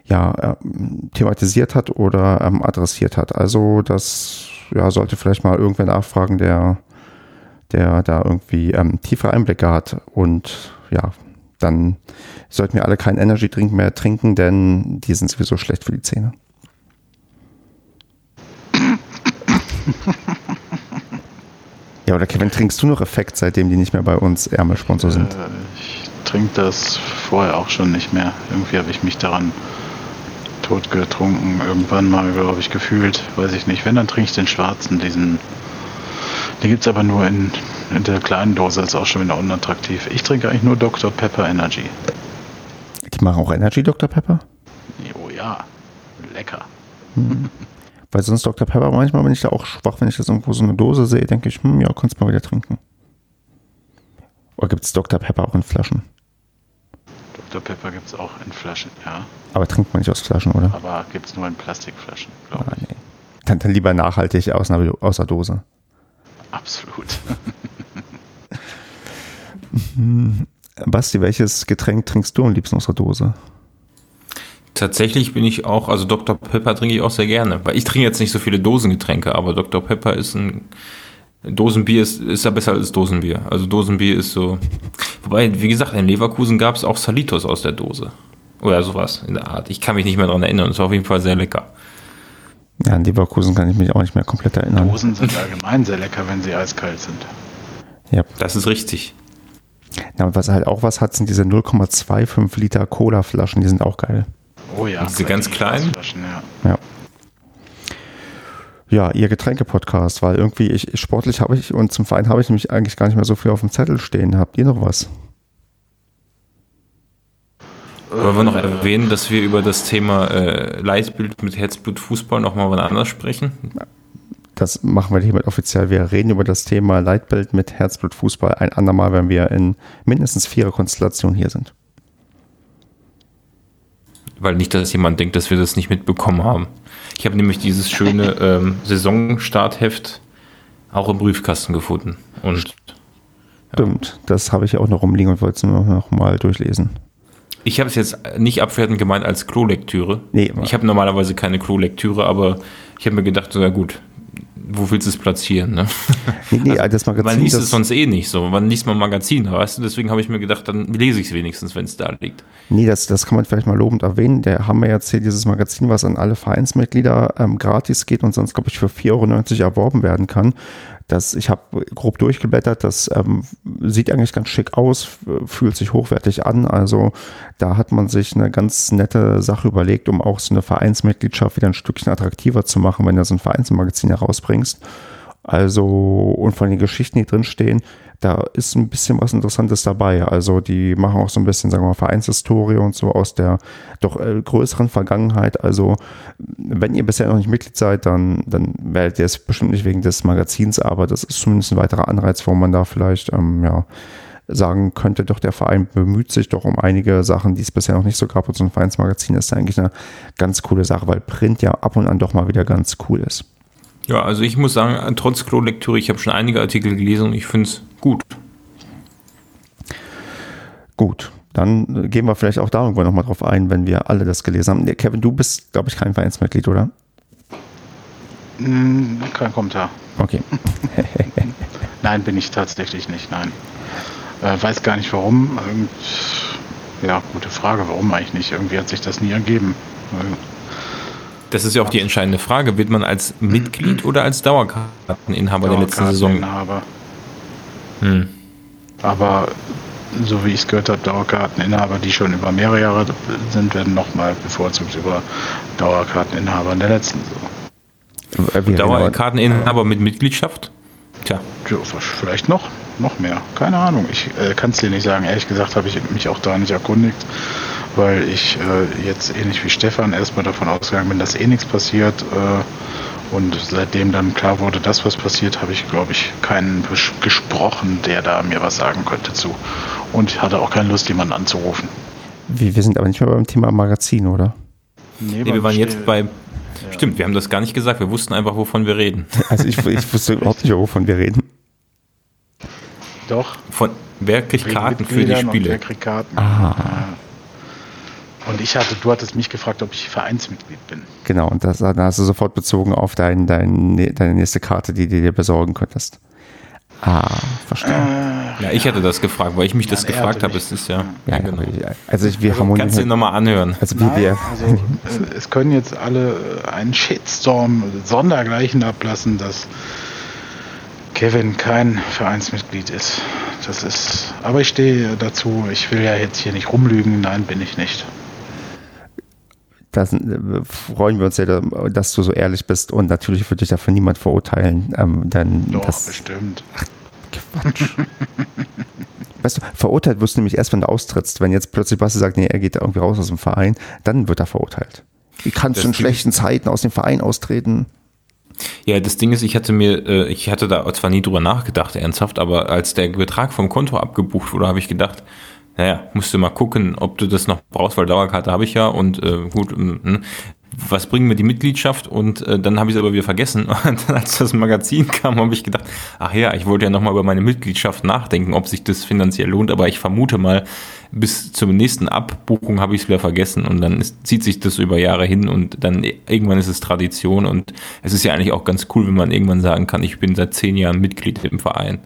ja, ähm, thematisiert hat oder ähm, adressiert hat. Also das ja, sollte vielleicht mal irgendwer nachfragen, der der da irgendwie ähm, tiefere Einblicke hat. Und ja, dann sollten wir alle keinen Energy Drink mehr trinken, denn die sind sowieso schlecht für die Zähne. [LAUGHS] ja, oder Kevin, trinkst du noch Effekt, seitdem die nicht mehr bei uns Ärmelsponsor sind? Äh, ich trinke das vorher auch schon nicht mehr. Irgendwie habe ich mich daran totgetrunken. Irgendwann mal, glaube ich, gefühlt. Weiß ich nicht. Wenn, dann trinke ich den schwarzen, diesen. Den gibt es aber nur in, in der kleinen Dose, ist auch schon wieder unattraktiv. Ich trinke eigentlich nur Dr. Pepper Energy. Die machen auch Energy Dr. Pepper? Oh ja, lecker. Weil sonst Dr. Pepper manchmal bin ich da auch schwach, wenn ich das irgendwo so eine Dose sehe, denke ich, hm, ja, kannst mal wieder trinken. Oder gibt es Dr. Pepper auch in Flaschen? Dr. Pepper gibt es auch in Flaschen, ja. Aber trinkt man nicht aus Flaschen, oder? Aber gibt es nur in Plastikflaschen, glaube Ah, nee. Dann, dann lieber nachhaltig aus einer, aus der Dose. Absolut. [LAUGHS] Basti, welches Getränk trinkst du am liebsten aus der Dose? Tatsächlich bin ich auch, also Dr. Pepper trinke ich auch sehr gerne, weil ich trinke jetzt nicht so viele Dosengetränke, aber Dr. Pepper ist ein Dosenbier ist, ist ja besser als Dosenbier. Also Dosenbier ist so. Wobei, wie gesagt, in Leverkusen gab es auch Salitos aus der Dose. Oder sowas in der Art. Ich kann mich nicht mehr daran erinnern. Es war auf jeden Fall sehr lecker. Ja, an Leverkusen kann ich mich auch nicht mehr komplett erinnern. Dosen sind allgemein sehr lecker, wenn sie eiskalt sind. Ja. Das ist richtig. Ja, und was halt auch was hat, sind diese 0,25 Liter Cola-Flaschen, die sind auch geil. Oh ja. Diese ganz kleinen? Ja. ja. Ja, ihr Getränke-Podcast, weil irgendwie ich sportlich habe ich und zum Verein habe ich nämlich eigentlich gar nicht mehr so viel auf dem Zettel stehen. Habt ihr noch was? Wollen wir noch erwähnen, dass wir über das Thema äh, Leitbild mit Herzblut Fußball nochmal wann anders sprechen? Das machen wir hiermit offiziell. Wir reden über das Thema Leitbild mit Herzblut Fußball ein andermal, wenn wir in mindestens vierer Konstellation hier sind. Weil nicht, dass jemand denkt, dass wir das nicht mitbekommen haben. Ich habe nämlich dieses schöne [LAUGHS] ähm, Saisonstartheft auch im Briefkasten gefunden. Und. Stimmt, das habe ich auch noch rumliegen und wollte es nur noch mal durchlesen. Ich habe es jetzt nicht abwertend gemeint als Klolektüre. Nee, ich habe normalerweise keine Klolektüre, aber ich habe mir gedacht, na gut, wo willst du es platzieren? Ne? [LAUGHS] Nee, nee, das Magazin, man liest es sonst eh nicht so. Man liest mal Magazin, weißt du? Deswegen habe ich mir gedacht, dann lese ich es wenigstens, wenn es da liegt. Nee, das, das kann man vielleicht mal lobend erwähnen. Der haben wir jetzt hier dieses Magazin, was an alle Vereinsmitglieder ähm, gratis geht und sonst, glaube ich, für 4,90 Euro erworben werden kann. Das, ich habe grob durchgeblättert, das ähm, sieht eigentlich ganz schick aus, fühlt sich hochwertig an. Also da hat man sich eine ganz nette Sache überlegt, um auch so eine Vereinsmitgliedschaft wieder ein Stückchen attraktiver zu machen, wenn du so ein Vereinsmagazin herausbringst. Also, und von den Geschichten, die drinstehen, da ist ein bisschen was Interessantes dabei. Also die machen auch so ein bisschen, sagen wir mal, Vereinshistorie und so aus der doch äh, größeren Vergangenheit. Also wenn ihr bisher noch nicht Mitglied seid, dann, dann werdet ihr es bestimmt nicht wegen des Magazins, aber das ist zumindest ein weiterer Anreiz, wo man da vielleicht, ähm, ja, sagen könnte, doch der Verein bemüht sich doch um einige Sachen, die es bisher noch nicht so gab. Und so ein Vereinsmagazin ist eigentlich eine ganz coole Sache, weil Print ja ab und an doch mal wieder ganz cool ist. Ja, also ich muss sagen, trotz Klo-Lektüre, ich habe schon einige Artikel gelesen und ich finde es gut. Gut, dann gehen wir vielleicht auch da irgendwann nochmal drauf ein, wenn wir alle das gelesen haben. Kevin, du bist, glaube ich, kein Vereinsmitglied, oder? Hm, kein Kommentar. Okay. [LAUGHS] nein, bin ich tatsächlich nicht, nein. Äh, weiß gar nicht warum. ja, gute Frage, warum eigentlich nicht? Irgendwie hat sich das nie ergeben. Das ist ja auch die entscheidende Frage. Wird man als Mitglied oder als Dauerkarteninhaber der letzten Saison? Dauerkarteninhaber. Hm. Aber so wie ich es gehört habe, Dauerkarteninhaber, die schon über mehrere Jahre sind, werden nochmal bevorzugt über Dauerkarteninhaber in der letzten Saison. Dauerkarteninhaber mit Mitgliedschaft? Tja. Ja, vielleicht noch, noch mehr. Keine Ahnung. Ich äh, kann es dir nicht sagen. Ehrlich gesagt habe ich mich auch da nicht erkundigt weil ich äh, jetzt ähnlich wie Stefan erstmal davon ausgegangen bin, dass eh nichts passiert. Äh, und seitdem dann klar wurde, dass was passiert, habe ich, glaube ich, keinen gesprochen, der da mir was sagen könnte zu. Und ich hatte auch keine Lust, jemanden anzurufen. Wir, wir sind aber nicht mehr beim Thema Magazin, oder? Nee, nee wir waren jetzt bei. Ja. Stimmt, wir haben das gar nicht gesagt. Wir wussten einfach, wovon wir reden. [LAUGHS] Also ich, ich wusste überhaupt nicht, wovon wir reden. Doch. Von, wer kriegt Karten für die Spiele? Wer kriegt Karten? Ah. Ja. Und ich hatte, du hattest mich gefragt, ob ich Vereinsmitglied bin. Genau, und das, da hast du sofort bezogen auf dein, dein, deine nächste Karte, die du dir besorgen könntest. Ah, verstehe. Äh, ja, ich hatte das gefragt, weil ich mich das gefragt habe. Es ist ja. Ja, genau. Also ich, wir also, haben Kannst du ihn nochmal anhören? Also, wie Nein, wir also äh, es können jetzt alle einen Shitstorm sondergleichen ablassen, dass Kevin kein Vereinsmitglied ist. Das ist. Aber ich stehe dazu. Ich will ja jetzt hier nicht rumlügen. Nein, bin ich nicht da äh, freuen wir uns sehr, dass du so ehrlich bist und natürlich würde ich dafür niemand verurteilen. Ähm, denn Doch, das, bestimmt. Ach, Quatsch. [LAUGHS] weißt du, verurteilt wirst du nämlich erst, wenn du austrittst. Wenn jetzt plötzlich Basti sagt, nee, er geht da irgendwie raus aus dem Verein, dann wird er verurteilt. Wie kannst das du in schlechten Zeiten aus dem Verein austreten? Ja, das Ding ist, ich hatte mir, äh, ich hatte da zwar nie drüber nachgedacht, ernsthaft, aber als der Betrag vom Konto abgebucht wurde, habe ich gedacht, naja, musst du mal gucken, ob du das noch brauchst, weil Dauerkarte habe ich ja und äh, gut, mh, was bringt mir die Mitgliedschaft? Und äh, dann habe ich es aber wieder vergessen. [LAUGHS] Und dann, als das Magazin kam, habe ich gedacht, ach ja, ich wollte ja nochmal über meine Mitgliedschaft nachdenken, ob sich das finanziell lohnt. Aber ich vermute mal, bis zur nächsten Abbuchung habe ich es wieder vergessen und dann ist, zieht sich das über Jahre hin und dann irgendwann ist es Tradition und es ist ja eigentlich auch ganz cool, wenn man irgendwann sagen kann, ich bin seit zehn Jahren Mitglied im Verein.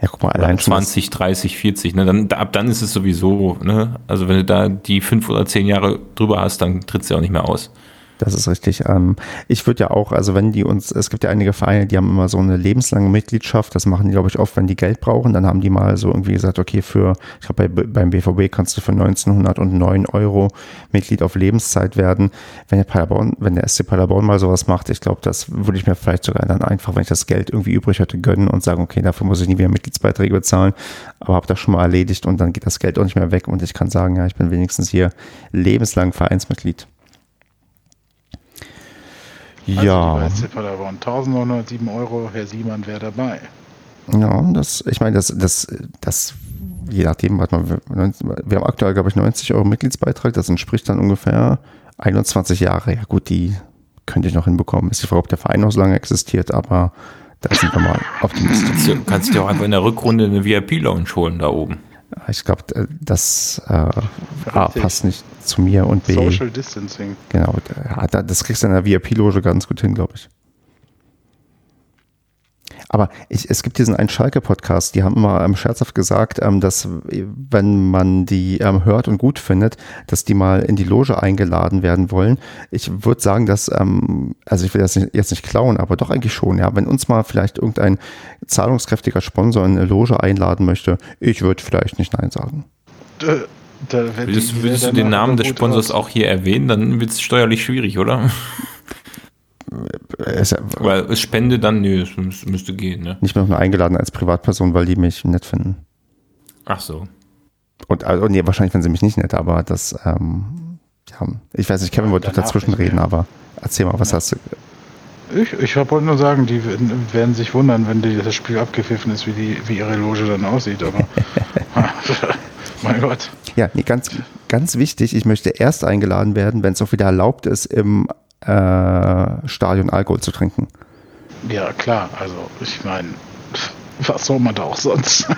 Ja, guck mal, allein 20, 30, 40, ne? Dann, ab dann ist es sowieso, ne? Also wenn du da die fünf oder zehn Jahre drüber hast, dann tritt es ja auch nicht mehr aus. Das ist richtig. Ähm, ich würde ja auch, also wenn die uns, es gibt ja einige Vereine, die haben immer so eine lebenslange Mitgliedschaft. Das machen die, glaube ich, oft, wenn die Geld brauchen. Dann haben die mal so irgendwie gesagt, okay, für, ich glaube, bei, beim BVB kannst du für 1909 Euro Mitglied auf Lebenszeit werden. Wenn der Paderborn, wenn der SC Paderborn mal sowas macht, ich glaube, das würde ich mir vielleicht sogar dann einfach, wenn ich das Geld irgendwie übrig hätte, gönnen und sagen, okay, dafür muss ich nie wieder Mitgliedsbeiträge bezahlen. Aber habe das schon mal erledigt und dann geht das Geld auch nicht mehr weg und ich kann sagen, ja, ich bin wenigstens hier lebenslang Vereinsmitglied. Also ja. Also Paderborn 1907 Euro, Herr Siemann wäre dabei. Ja, das, ich meine, das, das, das, je nachdem, warte mal, wir, haben aktuell, glaube ich, 90 Euro Mitgliedsbeitrag, das entspricht dann ungefähr 21 Jahre. Ja, gut, die könnte ich noch hinbekommen. Ist die Frage, ob der Verein noch so lange existiert, aber da sind wir mal [LAUGHS] optimistisch. Du kannst dir auch einfach in der Rückrunde eine VIP-Lounge holen da oben. Ich glaube, äh, das äh, A, passt nicht zu mir und B. Social Distancing. Genau, das kriegst du in der VIP-Loge ganz gut hin, glaube ich. Aber ich, es gibt diesen einen Schalke-Podcast, die haben immer ähm, scherzhaft gesagt, ähm, dass wenn man die ähm, hört und gut findet, dass die mal in die Loge eingeladen werden wollen. Ich würde sagen, dass, ähm, also ich will das nicht, jetzt nicht klauen, aber doch eigentlich schon, ja. Wenn uns mal vielleicht irgendein zahlungskräftiger Sponsor in eine Loge einladen möchte, ich würde vielleicht nicht Nein sagen. Da würdest, würdest du den Namen des Sponsors auch hier erwähnen, dann wird es steuerlich schwierig, oder? Es, weil es Spende dann, nö, es müsste gehen, ne? Nicht mehr nur eingeladen als Privatperson, weil die mich nett finden. Ach so. Und also, nee, wahrscheinlich finden sie mich nicht nett, aber das, ähm, ja, ich weiß nicht, Kevin wollte dazwischen reden, aber erzähl mal, was ja. hast du? Ich, ich wollte nur sagen, die werden sich wundern, wenn die, das Spiel abgepfiffen ist, wie, die, wie ihre Loge dann aussieht, aber [LAUGHS] mein Gott. Ja, nee, ganz, ganz wichtig, ich möchte erst eingeladen werden, wenn es auch wieder erlaubt ist, im äh, Stadion Alkohol zu trinken. Ja, klar. Also, ich meine, was soll man da auch sonst? [LAUGHS]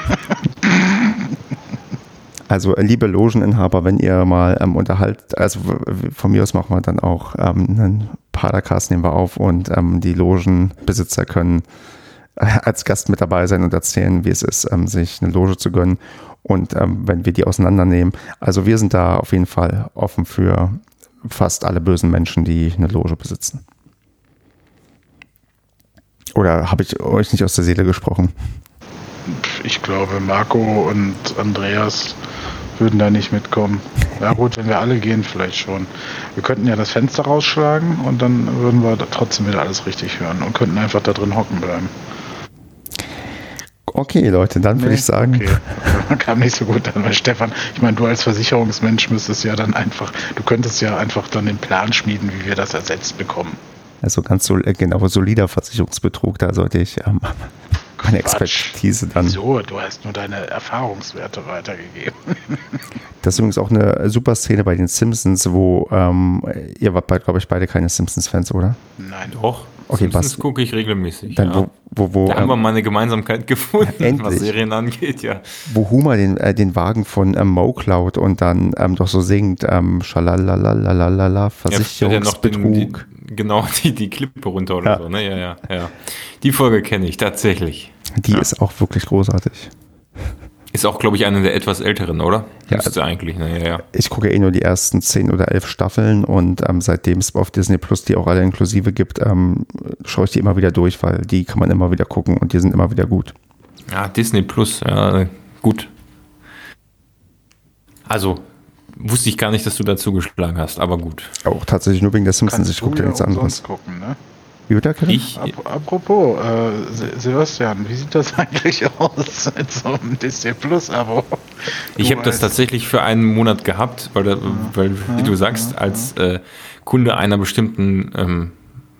Also liebe Logeninhaber, wenn ihr mal ähm, unterhaltet, also von mir aus machen wir dann auch ähm, einen Padercast nehmen wir auf und ähm, die Logenbesitzer können äh, als Gast mit dabei sein und erzählen, wie es ist, ähm, sich eine Loge zu gönnen und ähm, wenn wir die auseinandernehmen. Also wir sind da auf jeden Fall offen für fast alle bösen Menschen, die eine Loge besitzen. Oder habe ich euch nicht aus der Seele gesprochen? Ich glaube, Marco und Andreas würden da nicht mitkommen. Ja gut, wenn wir alle gehen, vielleicht schon. Wir könnten ja das Fenster rausschlagen und dann würden wir trotzdem wieder alles richtig hören und könnten einfach da drin hocken bleiben. Okay, Leute, dann nee, würde ich sagen. Okay. [LAUGHS] Man kam nicht so gut an bei Stefan. Ich meine, du als Versicherungsmensch müsstest ja dann einfach, du könntest ja einfach dann den Plan schmieden, wie wir das ersetzt bekommen. Also ganz so, äh, genau, solider Versicherungsbetrug, da sollte ich ähm, meine Expertise dann. So, du hast nur deine Erfahrungswerte weitergegeben. [LAUGHS] Das ist übrigens auch eine super Szene bei den Simpsons, wo ähm, ihr wart, glaube ich, beide keine Simpsons-Fans, oder? Nein. Doch. Okay, Simpsons was, gucke ich regelmäßig. Dann, ja. wo, wo, wo, da haben wir ähm, mal eine Gemeinsamkeit gefunden, [LAUGHS] endlich, was Serien angeht, ja. Wo Homer den, äh, den Wagen von ähm, Mo klaut und dann ähm, doch so singt, ähm, schalalalalala, Versicherungsbetrug. Ja, die, genau, [LAUGHS] die, die Klippe runter oder ja. so, ne? Ja, ja, ja. Die Folge kenne ich tatsächlich. Die ist auch wirklich großartig. Ist auch, glaube ich, eine der etwas älteren, oder? Ja, Müsste eigentlich, ne? ja, ja. Ich gucke eh nur die ersten zehn oder elf Staffeln und ähm, seitdem es auf Disney Plus die auch alle inklusive gibt, ähm, schaue ich die immer wieder durch, weil die kann man immer wieder gucken und die sind immer wieder gut. Ja, Disney Plus, ja, gut. Also, wusste ich gar nicht, dass du dazu geschlagen hast, aber gut. Auch tatsächlich nur wegen der Simpsons, ich gucke ja nichts anderes. Gucken, ne? Wie wird Ich, apropos, äh, Sebastian, wie sieht das [LAUGHS] eigentlich aus mit so einem Disney Plus Abo? Ich habe das tatsächlich für einen Monat gehabt, weil, weil wie du sagst, als äh, Kunde einer bestimmten ähm,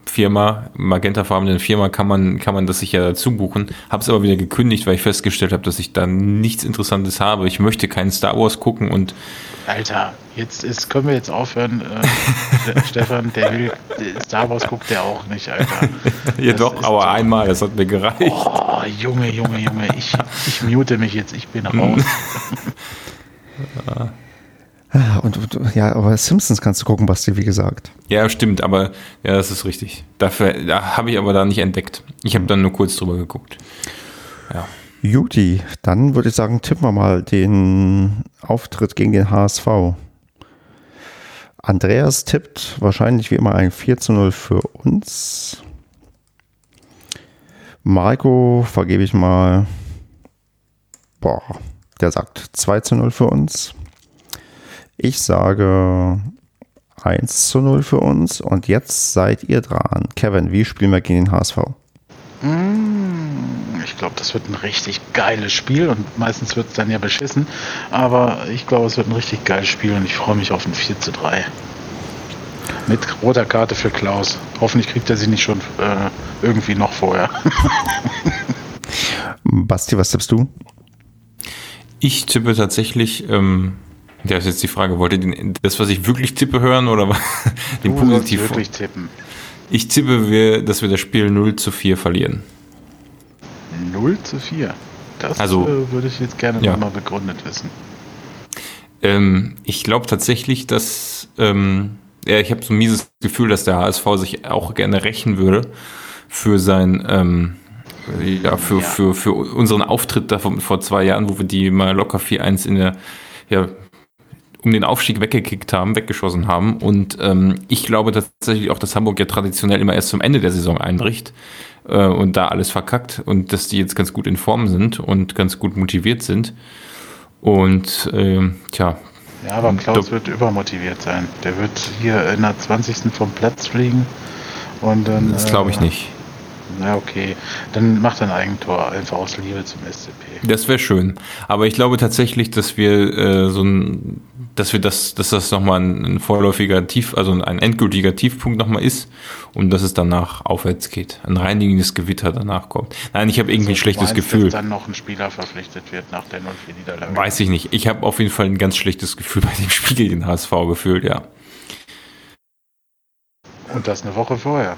Firma, magentafarbenen Firma, kann man, kann man das sich ja dazu buchen. Habe es aber wieder gekündigt, weil ich festgestellt habe, dass ich da nichts Interessantes habe. Ich möchte keinen Star Wars gucken und Alter, jetzt ist, können wir jetzt aufhören. Äh, [LAUGHS] Stefan, der will, Star Wars guckt der auch nicht, Alter. [LAUGHS] ja das doch, aber einmal, das hat mir gereicht. Oh, Junge, Junge, Junge, ich, ich mute mich jetzt, ich bin raus. [LAUGHS] Ah, und, und, ja, aber Simpsons kannst du gucken, Basti, wie gesagt. Ja, stimmt, aber ja, das ist richtig. Dafür da habe ich aber da nicht entdeckt. Ich habe dann nur kurz drüber geguckt. Ja. Juti, dann würde ich sagen, tippen wir mal den Auftritt gegen den HSV. Andreas tippt wahrscheinlich wie immer ein 4 zu 0 für uns. Marco vergebe ich mal. Boah, der sagt 2 zu 0 für uns. Ich sage 1 zu 0 für uns und jetzt seid ihr dran. Kevin, wie spielen wir gegen den HSV? Mm, ich glaube, das wird ein richtig geiles Spiel und meistens wird es dann ja beschissen. Aber ich glaube, es wird ein richtig geiles Spiel und ich freue mich auf ein 4 zu 3. Mit roter Karte für Klaus. Hoffentlich kriegt er sie nicht schon äh, irgendwie noch vorher. [LAUGHS] Basti, was tippst du? Ich tippe tatsächlich ähm, ja, ist jetzt die Frage, wollt ihr das, was ich wirklich tippe, hören oder [LAUGHS] den du positiv? wirklich tippen. Ich tippe, dass wir das Spiel 0 zu 4 verlieren. 0 zu 4? Das also, äh, würde ich jetzt gerne ja. nochmal begründet wissen. Ähm, ich glaube tatsächlich, dass ähm, ja, ich habe so ein mieses Gefühl, dass der HSV sich auch gerne rächen würde für sein ähm, ja, für, ja. Für, für unseren Auftritt da vor, vor zwei Jahren, wo wir die mal locker 4-1 in der ja, um den Aufstieg weggekickt haben, weggeschossen haben. Und ähm, ich glaube tatsächlich auch, dass Hamburg ja traditionell immer erst zum Ende der Saison einbricht äh, und da alles verkackt und dass die jetzt ganz gut in Form sind und ganz gut motiviert sind. Und äh, tja. Ja, aber Klaus wird übermotiviert sein. Der wird hier in der 20. vom Platz fliegen und dann. Das glaube ich äh, nicht. Na okay, dann macht ein Eigentor einfach aus Liebe zum SCP. Das wäre schön. Aber ich glaube tatsächlich, dass wir äh, so ein, dass wir das, dass das nochmal ein, ein vorläufiger Tief, also ein endgültiger Tiefpunkt nochmal ist und dass es danach aufwärts geht. Ein reinigendes Gewitter danach kommt. Nein, ich habe irgendwie also, ein schlechtes meinst, Gefühl. Dass dann noch ein Spieler verpflichtet wird nach der 0 Niederlage. Weiß ich nicht. Ich habe auf jeden Fall ein ganz schlechtes Gefühl [LAUGHS] bei dem Spiel gegen den HSV gefühlt, ja. Und das eine Woche vorher.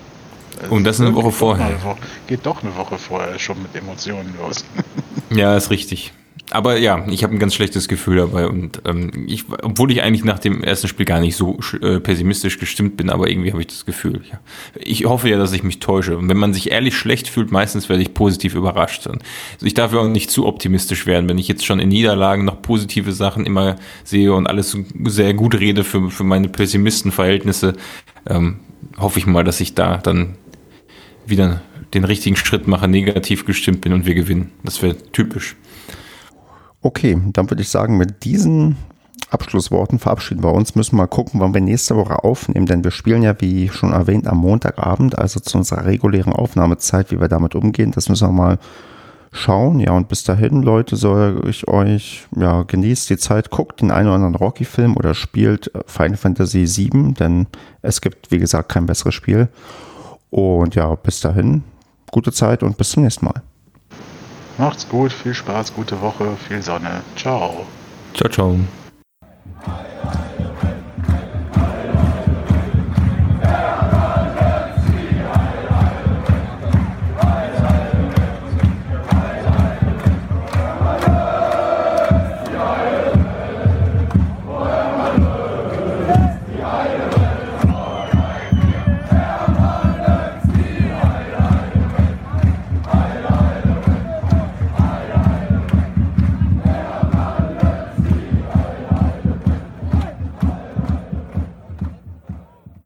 Also und das eine Woche vorher. Eine Woche, geht doch eine Woche vorher schon mit Emotionen los. [LAUGHS] ja, ist richtig. Aber ja, ich habe ein ganz schlechtes Gefühl dabei und ähm, ich, obwohl ich eigentlich nach dem ersten Spiel gar nicht so äh, pessimistisch gestimmt bin, aber irgendwie habe ich das Gefühl. Ja. Ich hoffe ja, dass ich mich täusche. Und wenn man sich ehrlich schlecht fühlt, meistens werde ich positiv überrascht. Und also ich darf ja auch nicht zu optimistisch werden, wenn ich jetzt schon in Niederlagen noch positive Sachen immer sehe und alles sehr gut rede für, für meine Pessimistenverhältnisse. Ähm, hoffe ich mal, dass ich da dann wieder den richtigen Schritt mache, negativ gestimmt bin und wir gewinnen. Das wäre typisch. Okay, dann würde ich sagen, mit diesen Abschlussworten verabschieden wir uns. Müssen mal gucken, wann wir nächste Woche aufnehmen, denn wir spielen ja, wie schon erwähnt, am Montagabend, also zu unserer regulären Aufnahmezeit, wie wir damit umgehen. Das müssen wir mal schauen. Ja, und bis dahin, Leute, soll ich euch, ja, genießt die Zeit, guckt den einen oder anderen Rocky-Film oder spielt Final Fantasy VII, denn es gibt, wie gesagt, kein besseres Spiel. Und ja, bis dahin, gute Zeit und bis zum nächsten Mal. Macht's gut, viel Spaß, gute Woche, viel Sonne. Ciao. Ciao, ciao.